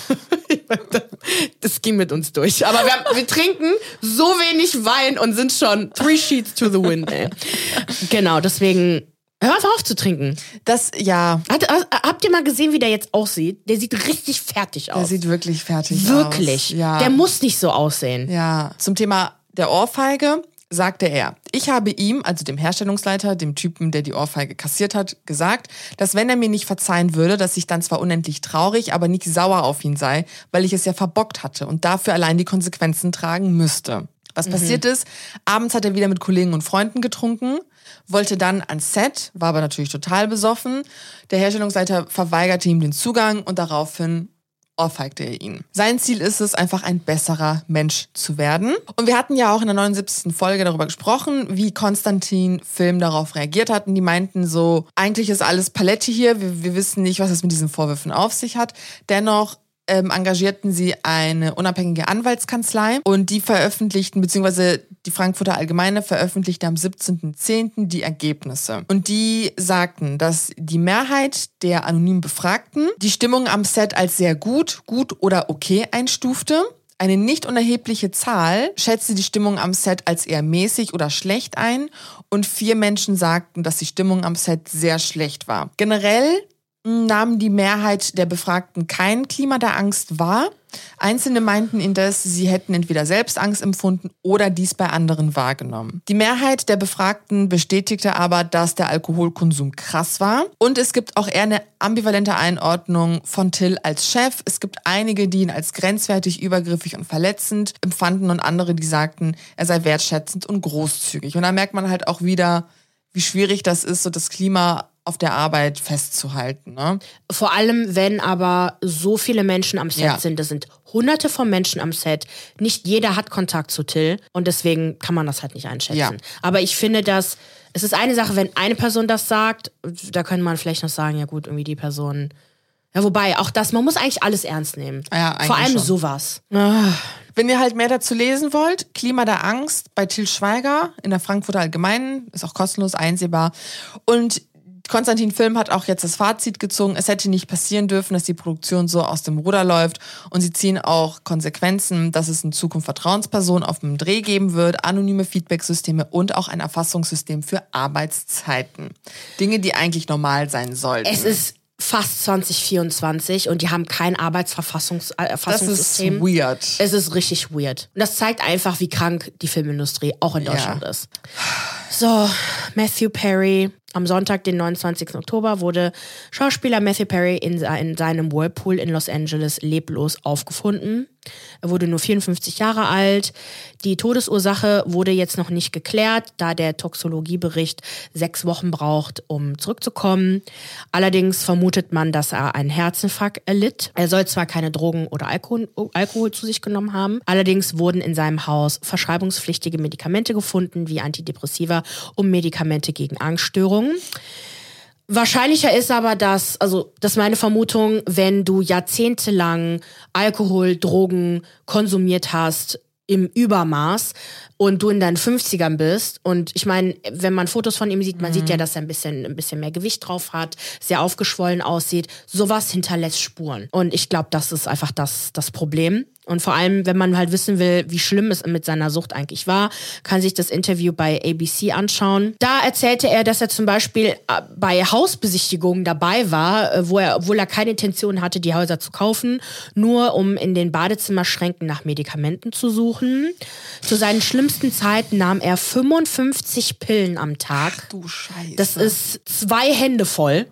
das ging mit uns durch. Aber wir, haben, wir trinken so wenig Wein und sind schon three sheets to the wind, ey. Genau, deswegen hör auf zu trinken. Das, ja, Hat, ha- habt ihr mal gesehen, wie der jetzt aussieht? Der sieht richtig fertig der aus. sieht wirklich fertig Wirklich. aus. Ja. Der muss nicht so aussehen. Ja, zum Thema der Ohrfeige sagte er, ich habe ihm, also dem Herstellungsleiter, dem Typen, der die Ohrfeige kassiert hat, gesagt, dass wenn er mir nicht verzeihen würde, dass ich dann zwar unendlich traurig, aber nicht sauer auf ihn sei, weil ich es ja verbockt hatte und dafür allein die Konsequenzen tragen müsste. Was passiert ist, abends hat er wieder mit Kollegen und Freunden getrunken, wollte dann ans Set, war aber natürlich total besoffen. Der Herstellungsleiter verweigerte ihm den Zugang und daraufhin ohrfeigte er ihn. Sein Ziel ist es, einfach ein besserer Mensch zu werden. Und wir hatten ja auch in der 79. Folge darüber gesprochen, wie Konstantin Film darauf reagiert hat. Und die meinten so, eigentlich ist alles Palette hier, wir, wir wissen nicht, was es mit diesen Vorwürfen auf sich hat. Dennoch ähm, engagierten sie eine unabhängige Anwaltskanzlei und die veröffentlichten, beziehungsweise die Frankfurter Allgemeine veröffentlichte am 17.10. die Ergebnisse. Und die sagten, dass die Mehrheit der anonym Befragten die Stimmung am Set als sehr gut, gut oder okay einstufte. Eine nicht unerhebliche Zahl schätzte die Stimmung am Set als eher mäßig oder schlecht ein und vier Menschen sagten, dass die Stimmung am Set sehr schlecht war. Generell nahm die Mehrheit der Befragten kein Klima der Angst wahr. Einzelne meinten indes, sie hätten entweder selbst Angst empfunden oder dies bei anderen wahrgenommen. Die Mehrheit der Befragten bestätigte aber, dass der Alkoholkonsum krass war. Und es gibt auch eher eine ambivalente Einordnung von Till als Chef. Es gibt einige, die ihn als grenzwertig, übergriffig und verletzend empfanden und andere, die sagten, er sei wertschätzend und großzügig. Und da merkt man halt auch wieder, wie schwierig das ist, so das Klima auf der Arbeit festzuhalten. Ne? Vor allem, wenn aber so viele Menschen am Set Ja. sind. Das sind hunderte von Menschen am Set. Nicht jeder hat Kontakt zu Till und deswegen kann man das halt nicht einschätzen. Ja. Aber ich finde, dass es ist eine Sache, wenn eine Person das sagt, da könnte man vielleicht noch sagen, ja gut, irgendwie die Person. Ja, wobei, auch das, man muss eigentlich alles ernst nehmen. Ja, Vor allem schon. sowas. Wenn ihr halt mehr dazu lesen wollt, Klima der Angst bei Till Schweiger in der Frankfurter Allgemeinen, ist auch kostenlos einsehbar. Und Konstantin Film hat auch jetzt das Fazit gezogen, es hätte nicht passieren dürfen, dass die Produktion so aus dem Ruder läuft. Und sie ziehen auch Konsequenzen, dass es in Zukunft Vertrauenspersonen auf dem Dreh geben wird, anonyme Feedbacksysteme und auch ein Erfassungssystem für Arbeitszeiten. Dinge, die eigentlich normal sein sollten. Es ist fast 2024 und die haben kein Arbeitsverfassungs äh, das ist weird. Es ist richtig weird. Und das zeigt einfach, wie krank die Filmindustrie auch in Deutschland Ja. ist. So, Matthew Perry. Am Sonntag, den 29. Oktober, wurde Schauspieler Matthew Perry in, in seinem Whirlpool in Los Angeles leblos aufgefunden. Er wurde nur 54 Jahre alt. Die Todesursache wurde jetzt noch nicht geklärt, da der Toxologiebericht sechs Wochen braucht, um zurückzukommen. Allerdings vermutet man, dass er einen Herzinfarkt erlitt. Er soll zwar keine Drogen oder Alkohol, Alkohol zu sich genommen haben, allerdings wurden in seinem Haus verschreibungspflichtige Medikamente gefunden, wie Antidepressiva und Medikamente gegen Angststörungen. Wahrscheinlicher ist aber, dass, also das ist meine Vermutung, wenn du jahrzehntelang Alkohol, Drogen konsumiert hast im Übermaß und du in deinen 50ern bist und ich meine, wenn man Fotos von ihm sieht, man sieht ja, dass er ein bisschen, ein bisschen mehr Gewicht drauf hat, sehr aufgeschwollen aussieht, sowas hinterlässt Spuren. Und ich glaube, das ist einfach das, das Problem. Und vor allem, wenn man halt wissen will, wie schlimm es mit seiner Sucht eigentlich war, kann sich das Interview bei ABC anschauen. Da erzählte er, dass er zum Beispiel äh, bei Hausbesichtigungen dabei war, äh, wo er, obwohl er keine Intention hatte, die Häuser zu kaufen, nur um in den Badezimmerschränken nach Medikamenten zu suchen. Zu seinen schlimmsten Zeiten nahm er 55 Pillen am Tag. du Scheiße. Das ist zwei Hände voll.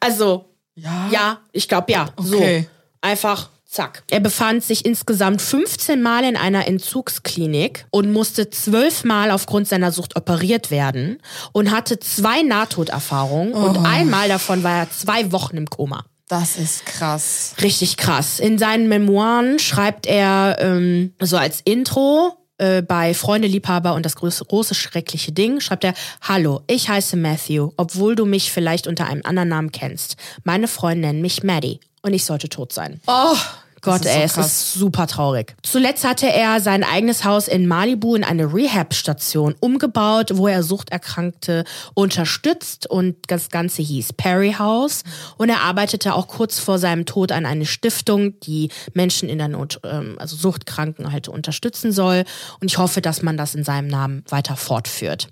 Also, ja. ja, ich glaube ja. Okay. So. Einfach zack. Er befand sich insgesamt 15 Mal in einer Entzugsklinik und musste zwölf Mal aufgrund seiner Sucht operiert werden und hatte zwei Nahtoderfahrungen und einmal davon war er zwei Wochen im Koma. Das ist krass. Richtig krass. In seinen Memoiren schreibt er ähm, so als Intro äh, bei Freunde, Liebhaber und das große, große schreckliche Ding, schreibt er, Hallo, ich heiße Matthew, obwohl du mich vielleicht unter einem anderen Namen kennst. Meine Freunde nennen mich Maddie und ich sollte tot sein. Oh, Gott, ist so ey, es ist super traurig. Zuletzt hatte er sein eigenes Haus in Malibu in eine Rehab-Station umgebaut, wo er Suchterkrankte unterstützt und das Ganze hieß Perry House. Und er arbeitete auch kurz vor seinem Tod an eine Stiftung, die Menschen in der Not, ähm, also Suchtkranken halt unterstützen soll. Und ich hoffe, dass man das in seinem Namen weiter fortführt.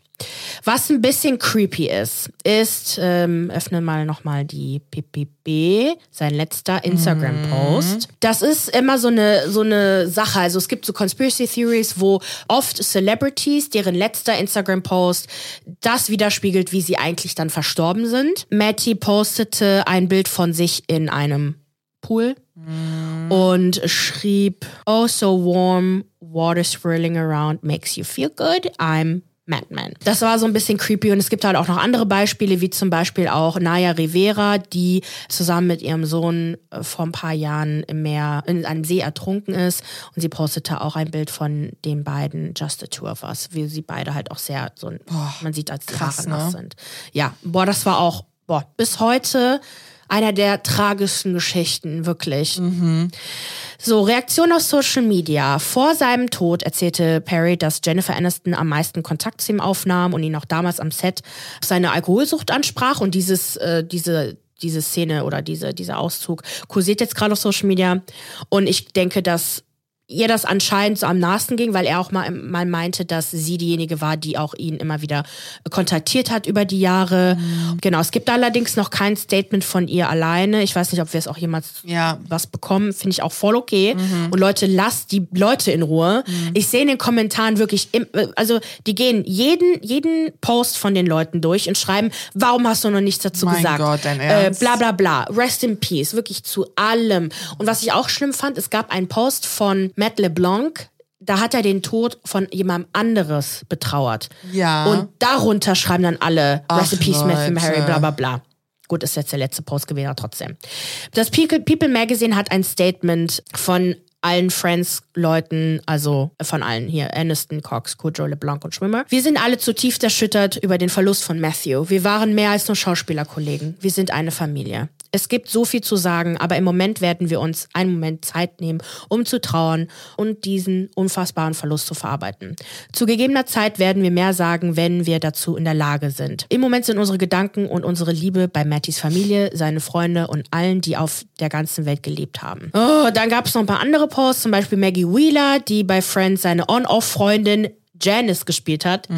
Was ein bisschen creepy ist, ist, ähm, öffne mal nochmal die PPB, sein letzter Instagram-Post. Das ist immer so eine, so eine Sache. Also es gibt so Conspiracy Theories, wo oft Celebrities, deren letzter Instagram-Post das widerspiegelt, wie sie eigentlich dann verstorben sind. Matty postete ein Bild von sich in einem Pool und schrieb, Oh, so warm, water swirling around makes you feel good. I'm Madman. Das war so ein bisschen creepy und es gibt halt auch noch andere Beispiele, wie zum Beispiel auch Naya Rivera, die zusammen mit ihrem Sohn äh, vor ein paar Jahren im Meer, in einem See ertrunken ist und sie postete auch ein Bild von den beiden Just the Two of Us, wie sie beide halt auch sehr so, ein- man sieht, als die krass, ne? sind. Ja, boah, das war auch, boah, bis heute einer der tragischsten Geschichten, wirklich. So, Reaktion auf Social Media. Vor seinem Tod erzählte Perry, dass Jennifer Aniston am meisten Kontakt zu ihm aufnahm und ihn auch damals am Set seine Alkoholsucht ansprach und dieses, äh, diese diese Szene oder diese, dieser Auszug kursiert jetzt gerade auf Social Media. Und ich denke, dass ihr das anscheinend so am nahesten ging, weil er auch mal, mal meinte, dass sie diejenige war, die auch ihn immer wieder kontaktiert hat über die Jahre. Mhm. Genau, es gibt allerdings noch kein Statement von ihr alleine. Ich weiß nicht, ob wir es auch jemals ja. was bekommen. Finde ich auch voll okay. Mhm. Und Leute, lasst die Leute in Ruhe. Mhm. Ich sehe in den Kommentaren wirklich, im, also die gehen jeden, jeden Post von den Leuten durch und schreiben, warum hast du noch nichts dazu mein gesagt? Gott, dein Ernst? Äh, bla bla bla. Rest in Peace. Wirklich zu allem. Und was ich auch schlimm fand, es gab einen Post von Matt LeBlanc, da hat er den Tod von jemandem anderes betrauert. Ja. Und darunter schreiben dann alle Ach, Recipe Smith und Leute. Harry, bla bla bla. Gut, ist jetzt der letzte Post gewesen, aber trotzdem. Das People, People Magazine hat ein Statement von allen Friends-Leuten, also von allen hier, Aniston, Cox, Cujo, LeBlanc und Schwimmer. Wir sind alle zutiefst erschüttert über den Verlust von Matthew. Wir waren mehr als nur Schauspielerkollegen. Wir sind eine Familie. Es gibt so viel zu sagen, aber im Moment werden wir uns einen Moment Zeit nehmen, um zu trauern und diesen unfassbaren Verlust zu verarbeiten. Zu gegebener Zeit werden wir mehr sagen, wenn wir dazu in der Lage sind. Im Moment sind unsere Gedanken und unsere Liebe bei Mattys Familie, seine Freunde und allen, die auf der ganzen Welt gelebt haben. Oh, dann gab es noch ein paar andere Posts, zum Beispiel Maggie Wheeler, die bei Friends seine On-Off-Freundin Janice gespielt hat.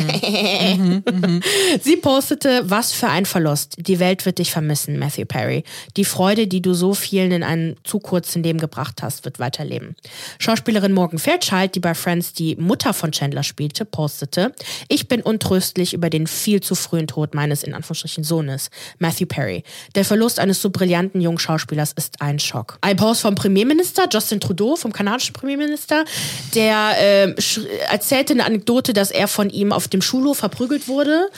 Mhm. Sie postete, was für ein Verlust. Die Welt wird dich vermissen, Matthew Perry. Die Freude, die du so vielen in ein zu kurzen Leben gebracht hast, wird weiterleben. Schauspielerin Morgan Fairchild, die bei Friends die Mutter von Chandler spielte, postete, ich bin untröstlich über den viel zu frühen Tod meines in Anführungsstrichen Sohnes, Matthew Perry. Der Verlust eines so brillanten jungen Schauspielers ist ein Schock. Ein Post vom Premierminister Justin Trudeau, vom kanadischen Premierminister, der äh, erzählte eine Anekdote, dass er von ihm auf dem Schulhof verprügelt wurde.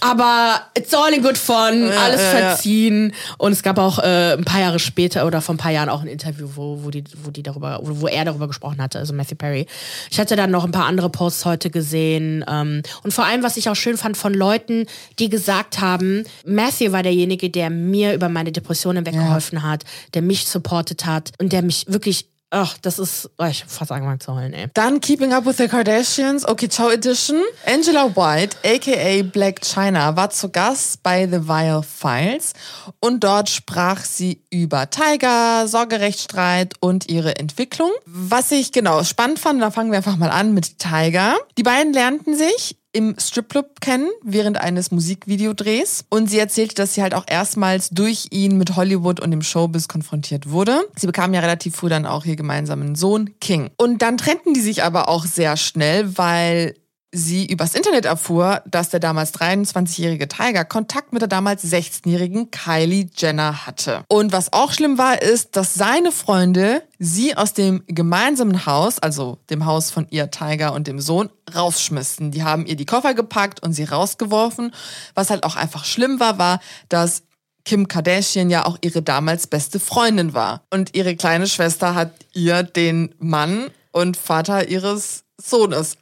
Aber it's all in good fun, alles ja, ja. verziehen. Und es gab auch äh, ein paar Jahre später oder vor ein paar Jahren auch ein Interview, wo, wo, die, wo, die darüber, wo wo er darüber gesprochen hatte, also Matthew Perry. Ich hatte dann noch ein paar andere Posts heute gesehen. Ähm, und vor allem, was ich auch schön fand, von Leuten, die gesagt haben, Matthew war derjenige, der mir über meine Depressionen weggeholfen hat, der mich supportet hat und der mich wirklich, ach, das ist, oh, ich hab fast angefangen zu heulen, ey. Dann Keeping Up with the Kardashians, okay, Ciao Edition. Angela White, aka Black China, war zu Gast bei The Vile Files und dort sprach sie über Tiger, Sorgerechtsstreit und ihre Entwicklung. Was ich genau spannend fand, da fangen wir einfach mal an mit Tiger. Die beiden lernten sich im Stripclub kennen während eines Musikvideodrehs und sie erzählte, dass sie halt auch erstmals durch ihn mit Hollywood und dem Showbiz konfrontiert wurde. Sie bekamen ja relativ früh dann auch ihr gemeinsamen Sohn King. Und dann trennten die sich aber auch sehr schnell, weil sie übers Internet erfuhr, dass der damals 23-jährige Tiger Kontakt mit der damals 16-jährigen Kylie Jenner hatte. Und was auch schlimm war, ist, dass seine Freunde sie aus dem gemeinsamen Haus, also dem Haus von ihr Tiger und dem Sohn, rausschmissen. Die haben ihr die Koffer gepackt und sie rausgeworfen. Was halt auch einfach schlimm war, war, dass Kim Kardashian ja auch ihre damals beste Freundin war. Und ihre kleine Schwester hat ihr den Mann und Vater ihres Sohnes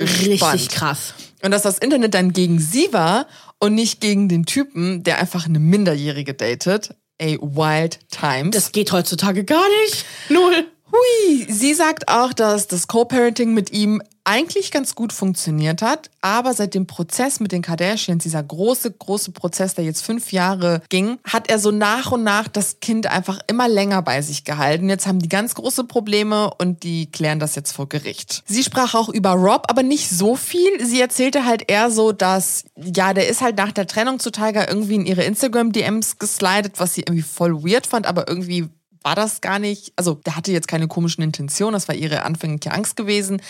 ausgespannt. Richtig krass. Und dass das Internet dann gegen sie war und nicht gegen den Typen, der einfach eine Minderjährige datet. A wild times. Das geht heutzutage gar nicht. Null. Hui, sie sagt auch, dass das Co-Parenting mit ihm eigentlich ganz gut funktioniert hat, aber seit dem Prozess mit den Kardashians, dieser große, große Prozess, der jetzt fünf Jahre ging, hat er so nach und nach das Kind einfach immer länger bei sich gehalten. Jetzt haben die ganz große Probleme und die klären das jetzt vor Gericht. Sie sprach auch über Rob, aber nicht so viel. Sie erzählte halt eher so, dass, ja, der ist halt nach der Trennung zu Tiger irgendwie in ihre Instagram-DMs geslidet, was sie irgendwie voll weird fand, aber irgendwie war das gar nicht, also der hatte jetzt keine komischen Intentionen, das war ihre anfängliche Angst gewesen.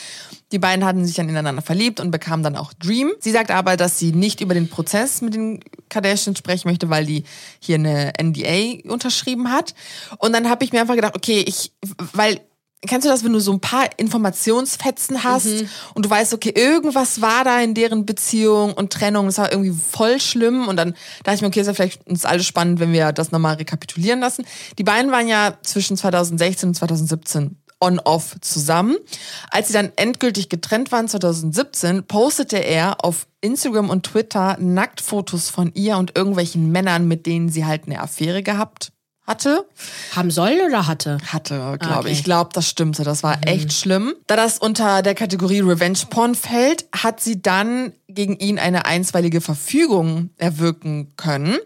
Die beiden hatten sich dann ineinander verliebt und bekamen dann auch Dream. Sie sagt aber, dass sie nicht über den Prozess mit den Kardashians sprechen möchte, weil die hier eine NDA unterschrieben hat. Und dann habe ich mir einfach gedacht, okay, ich, weil Kennst du das, wenn du so ein paar Informationsfetzen hast und du weißt, okay, irgendwas war da in deren Beziehung und Trennung, das war irgendwie voll schlimm und dann dachte ich mir, okay, ist ja vielleicht uns alles spannend, wenn wir das nochmal rekapitulieren lassen. Die beiden waren ja zwischen 2016 und 2017 on-off zusammen. Als sie dann endgültig getrennt waren 2017, postete er auf Instagram und Twitter Nacktfotos von ihr und irgendwelchen Männern, mit denen sie halt eine Affäre gehabt hatte. Haben soll oder hatte? Hatte, glaube Okay. ich. Ich glaube, das stimmte. Das war echt schlimm. Da das unter der Kategorie Revenge Porn fällt, hat sie dann gegen ihn eine einstweilige Verfügung erwirken können.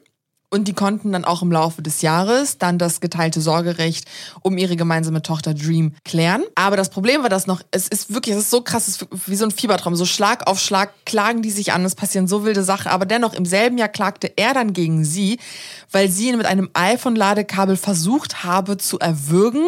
Und die konnten dann auch im Laufe des Jahres dann das geteilte Sorgerecht um ihre gemeinsame Tochter Dream klären. Aber das Problem war das noch, es ist wirklich, es ist so krass, es ist wie so ein Fiebertraum. So Schlag auf Schlag klagen die sich an, es passieren so wilde Sachen. Aber dennoch, im selben Jahr klagte er dann gegen sie, weil sie ihn mit einem iPhone-Ladekabel versucht habe zu erwürgen.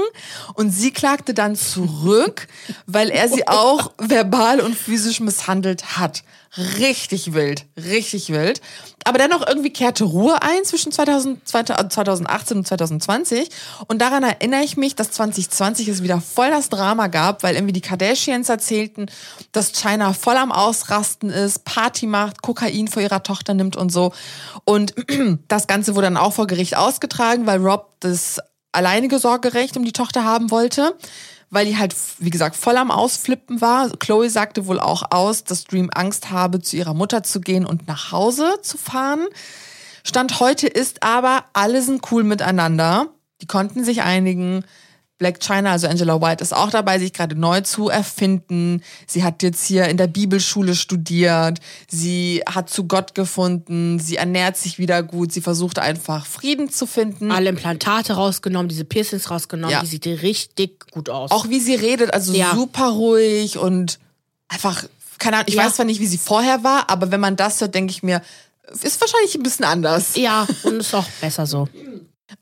Und sie klagte dann zurück, weil er sie auch verbal und physisch misshandelt hat. Richtig wild, richtig wild. Aber dennoch irgendwie kehrte Ruhe ein zwischen 2000, 2018 und 2020. Und daran erinnere ich mich, dass 2020 es wieder voll das Drama gab, weil irgendwie die Kardashians erzählten, dass China voll am Ausrasten ist, Party macht, Kokain vor ihrer Tochter nimmt und so. Und das Ganze wurde dann auch vor Gericht ausgetragen, weil Rob das alleinige Sorgerecht um die Tochter haben wollte weil die halt, wie gesagt, voll am Ausflippen war. Chloe sagte wohl auch aus, dass Dream Angst habe, zu ihrer Mutter zu gehen und nach Hause zu fahren. Stand heute ist aber, alle sind cool miteinander. Die konnten sich einigen. Black China, also Angela White, ist auch dabei, sich gerade neu zu erfinden. Sie hat jetzt hier in der Bibelschule studiert. Sie hat zu Gott gefunden. Sie ernährt sich wieder gut. Sie versucht einfach Frieden zu finden. Alle Implantate rausgenommen, diese Piercings rausgenommen, Ja. die sieht richtig gut aus. Auch wie sie redet, also Ja. super ruhig und einfach, keine Ahnung, ich Ja. weiß zwar nicht, wie sie vorher war, aber wenn man das hört, denke ich mir, ist wahrscheinlich ein bisschen anders. ja, und ist auch besser so.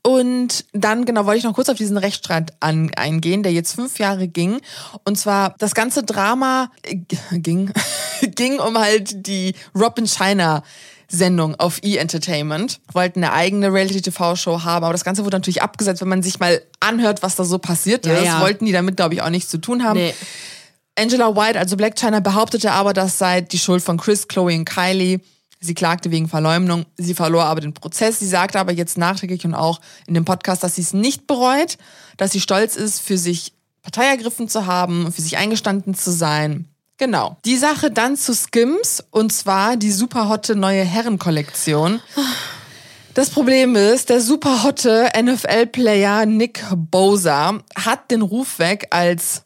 Und dann, genau, wollte ich noch kurz auf diesen Rechtsstreit an, eingehen, der jetzt fünf Jahre ging. Und zwar, das ganze Drama äh, ging, ging um halt die Robin China Sendung auf E! Wollten eine eigene Reality-TV-Show haben, aber das Ganze wurde natürlich abgesetzt, wenn man sich mal anhört, was da so passiert Ja, ist. ja. Wollten die damit, glaube ich, auch nichts zu tun haben. Nee. Angela White, also Black China, behauptete aber, das sei die Schuld von Chris, Chloe und Kylie. Sie klagte wegen Verleumdung. Sie verlor aber den Prozess. Sie sagte aber jetzt nachträglich und auch in dem Podcast, dass sie es nicht bereut, dass sie stolz ist, für sich Partei ergriffen zu haben, für sich eingestanden zu sein. Genau. Die Sache dann zu Skims und zwar die super hotte neue Herrenkollektion. Das Problem ist, der super hotte NFL-Player Nick Bosa hat den Ruf weg als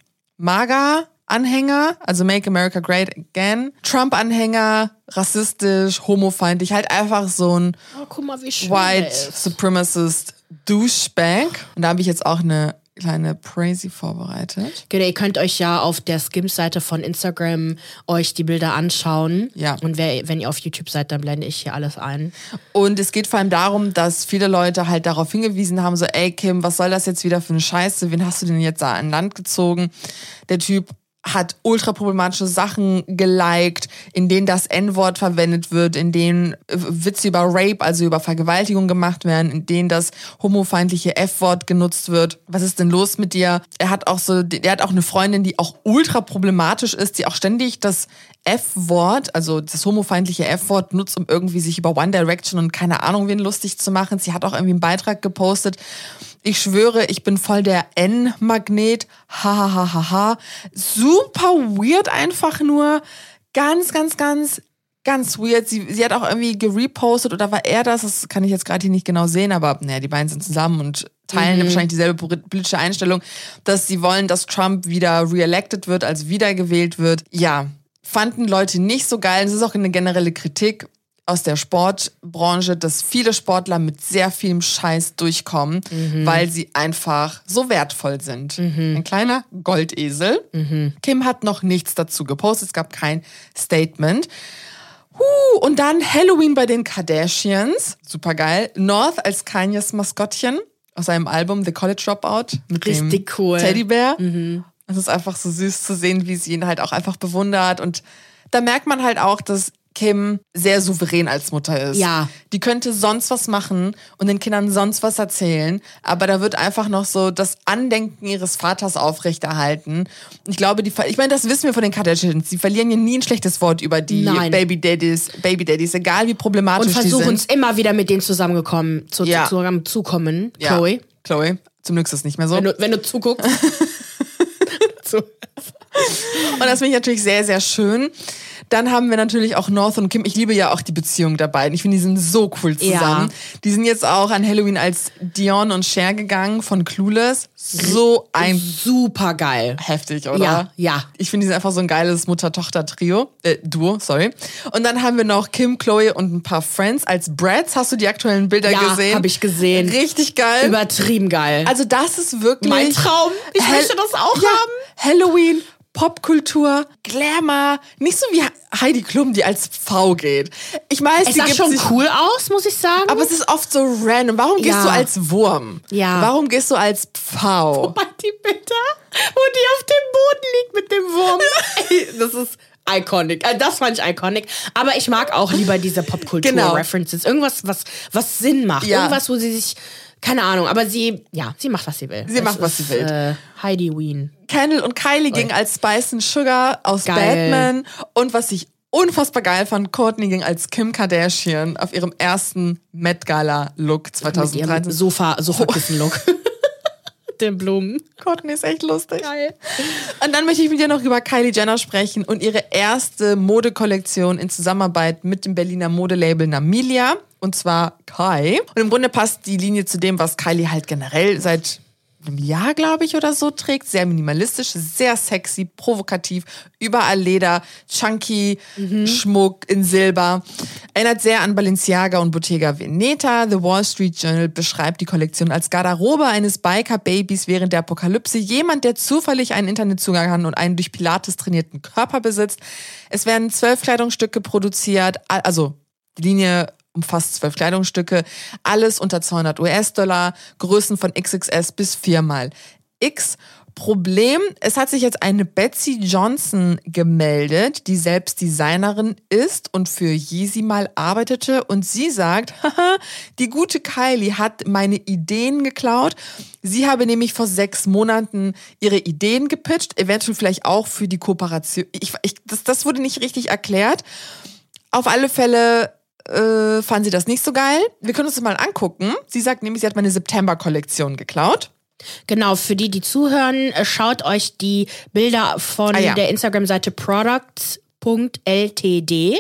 MAGA-Anhänger, also Make America Great Again, Trump-Anhänger, rassistisch, homofeindlich, halt einfach so ein Oh, mal, White. Supremacist Douchebag. Und da habe ich jetzt auch eine kleine Praise vorbereitet. Genau, ihr könnt euch ja auf der Skims-Seite von Instagram euch die Bilder anschauen. Ja. Und wer, wenn ihr auf YouTube seid, dann blende ich hier alles ein. Und es geht vor allem darum, dass viele Leute halt darauf hingewiesen haben, so, ey Kim, was soll das jetzt wieder für eine Scheiße? Wen hast du denn jetzt da an Land gezogen? Der Typ hat ultra problematische Sachen geliked, in denen das N-Wort verwendet wird, in denen Witze über Rape, also über Vergewaltigung gemacht werden, in denen das homofeindliche F-Wort genutzt wird. Was ist denn los mit dir? Er hat auch so, er hat auch eine Freundin, die auch ultra problematisch ist, die auch ständig das F-Wort, also das homofeindliche F-Wort nutzt, um irgendwie sich über One Direction und keine Ahnung wen lustig zu machen. Sie hat auch irgendwie einen Beitrag gepostet. Ich schwöre, ich bin voll der N-Magnet. Ha, ha, ha, ha, ha. Super weird einfach nur. Ganz, ganz, ganz, ganz weird. Sie, sie hat auch irgendwie gerepostet oder war er das? Das kann ich jetzt gerade hier nicht genau sehen, aber naja, die beiden sind zusammen und teilen wahrscheinlich dieselbe politische Einstellung, dass sie wollen, dass Trump wieder reelected wird, also wiedergewählt wird. Ja, fanden Leute nicht so geil. Es ist auch eine generelle Kritik aus der Sportbranche, dass viele Sportler mit sehr vielem Scheiß durchkommen, weil sie einfach so wertvoll sind. Ein kleiner Goldesel. Kim hat noch nichts dazu gepostet, es gab kein Statement. Huh, und dann Halloween bei den Kardashians. Super geil. North als Kanyes Maskottchen aus seinem Album The College Dropout. Mit Richtig dem cool. Teddybär. Es ist einfach so süß zu sehen, wie sie ihn halt auch einfach bewundert. Und da merkt man halt auch, dass Kim sehr souverän als Mutter ist. Ja. Die könnte sonst was machen und den Kindern sonst was erzählen, aber da wird einfach noch so das Andenken ihres Vaters aufrechterhalten. Ich glaube, die, ich meine, das wissen wir von den Kardashians. Die verlieren ja nie ein schlechtes Wort über die Nein. Baby Daddies, Baby Daddies, egal wie problematisch Und die versuchen es sind. immer wieder mit denen zusammengekommen, zu, Ja. zu, zusammenzukommen. Ja. Chloe, Chloe. Zum Glück ist das nicht mehr so. wenn du, wenn du zuguckst. Zu- Und das finde ich natürlich sehr, sehr schön. Dann haben wir natürlich auch North und Kim. Ich liebe ja auch die Beziehung der beiden. Ich finde, die sind so cool zusammen. Ja. Die sind jetzt auch an Halloween als Dion und Cher gegangen von Clueless. So ein Super geil. heftig, oder? Ja, ja. Ich finde, die sind einfach so ein geiles Mutter-Tochter-Trio. Äh, Duo, sorry. Und dann haben wir noch Kim, Chloe und ein paar Friends als Brads. Hast du die aktuellen Bilder Ja, gesehen? hab ich gesehen. Richtig geil. Übertrieben geil. also das ist wirklich... Mein Traum. Ich Hell- möchte das auch ja, haben. Halloween, Popkultur, Glamour. Nicht so wie Heidi Klum, die als V geht. Ich weiß, es gibt schon sich... cool aus, muss ich sagen. Aber es ist oft so random. Warum gehst Ja. du als Wurm? Ja. Warum gehst du als Pfau? Wobei die Bilder, wo die auf dem Boden liegt mit dem Wurm. Ey, das ist iconic. Äh, Das fand ich iconic. Aber ich mag auch lieber diese Genau. Popkultur-References. Irgendwas, was, was Sinn macht. Ja. Irgendwas, wo sie sich, keine Ahnung, aber sie, ja, sie macht, was sie will. Sie Es macht, was ist, sie will. Äh, Heidi Ween. Kendall und Kylie gingen als Spice and Sugar aus Geil. Batman. Und was ich unfassbar geil fand, Courtney ging als Kim Kardashian auf ihrem ersten Met Gala Look Mit ihrem 2013. Sofa, Sofakissen-Look. Den Blumen. Courtney ist echt lustig. Geil. Und dann möchte ich mit dir noch über Kylie Jenner sprechen und ihre erste Modekollektion in Zusammenarbeit mit dem Berliner Modelabel Namilia. Und zwar Kai. Und im Grunde passt die Linie zu dem, was Kylie halt generell seit einem Jahr, glaube ich, oder so trägt. Sehr minimalistisch, sehr sexy, provokativ, überall Leder, chunky, Schmuck in Silber. Erinnert sehr an Balenciaga und Bottega Veneta. The Wall Street Journal beschreibt die Kollektion als Garderobe eines Biker-Babys während der Apokalypse. Jemand, der zufällig einen Internetzugang hat und einen durch Pilates trainierten Körper besitzt. Es werden zwölf Kleidungsstücke produziert, also die Linie umfasst zwölf Kleidungsstücke, alles unter 200 US-Dollar, Größen von XXS bis viermal X. Problem, es hat sich jetzt eine Betsy Johnson gemeldet, die selbst Designerin ist und für Yeezy mal arbeitete und sie sagt, haha, die gute Kylie hat meine Ideen geklaut. Sie habe nämlich vor sechs Monaten ihre Ideen gepitcht, eventuell vielleicht auch für die Kooperation. Ich, ich, das, das wurde nicht richtig erklärt. Auf alle Fälle äh, fand sie das nicht so geil. Wir können uns das mal angucken. Sie sagt nämlich, sie hat meine September-Kollektion geklaut. Genau, für die, die zuhören, äh, schaut euch die Bilder von Ah, ja. der Instagram-Seite products.ltd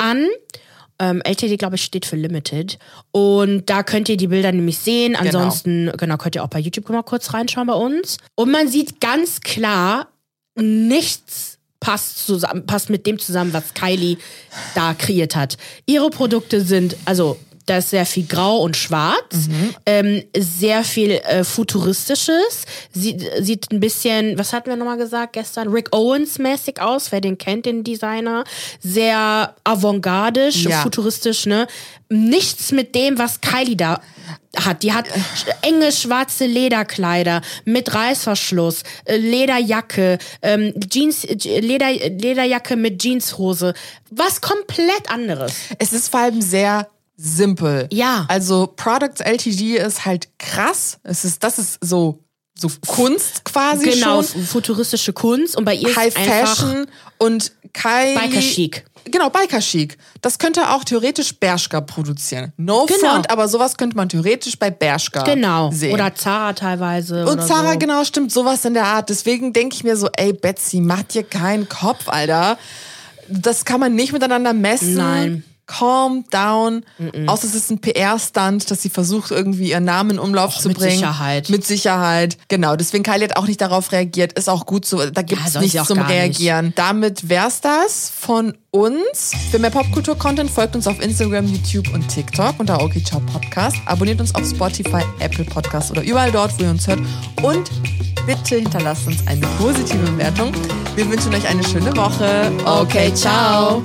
an. Ähm, LTD, glaube ich, steht für Limited. Und da könnt ihr die Bilder nämlich sehen. Ansonsten, genau, könnt ihr auch bei YouTube mal kurz reinschauen bei uns. Und man sieht ganz klar, nichts passt, zusammen, passt mit dem zusammen, was Kylie da kreiert hat. Ihre Produkte sind, also da ist sehr viel Grau und Schwarz, ähm, sehr viel äh, Futuristisches, sieht, sieht ein bisschen, was hatten wir nochmal gesagt gestern, Rick Owens mäßig aus, wer den kennt, den Designer, sehr avantgardisch, Ja. futuristisch, ne? Nichts mit dem, was Kylie da hat. Die hat sch- enge schwarze Lederkleider mit Reißverschluss, äh, Lederjacke, ähm, Jeans, äh, Leder, Lederjacke mit Jeanshose. Was komplett anderes. Es ist vor allem sehr simpel. Ja. Also Products LTG ist halt krass. Es ist, das ist so, so Kunst quasi Genau, schon. futuristische Kunst und bei ihr High Fashion und Kylie. Biker Chic. Genau, Biker Chic. Das könnte auch theoretisch Bershka produzieren. No Genau. front, aber sowas könnte man theoretisch bei Bershka Genau. sehen. Oder Zara teilweise. Und Zara, so. genau, stimmt, sowas in der Art. Deswegen denke ich mir so, ey, Betsy, mach dir keinen Kopf, Alter. Das kann man nicht miteinander messen. Nein. Calm down. Außer es ist ein PR-Stunt, dass sie versucht, irgendwie ihren Namen in Umlauf zu mit bringen. Sicherheit. Mit Sicherheit. Genau. Deswegen Kylie hat auch nicht darauf reagiert. Ist auch gut so. Da gibt es sie nichts zum gar nicht. Reagieren. Damit wär's das von uns. Für mehr Popkultur-Content folgt uns auf Instagram, YouTube und TikTok unter OK Ciao Podcast. Abonniert uns auf Spotify, Apple Podcast oder überall dort, wo ihr uns hört. Und bitte hinterlasst uns eine positive Bewertung. Wir wünschen euch eine schöne Woche. Okay, ciao.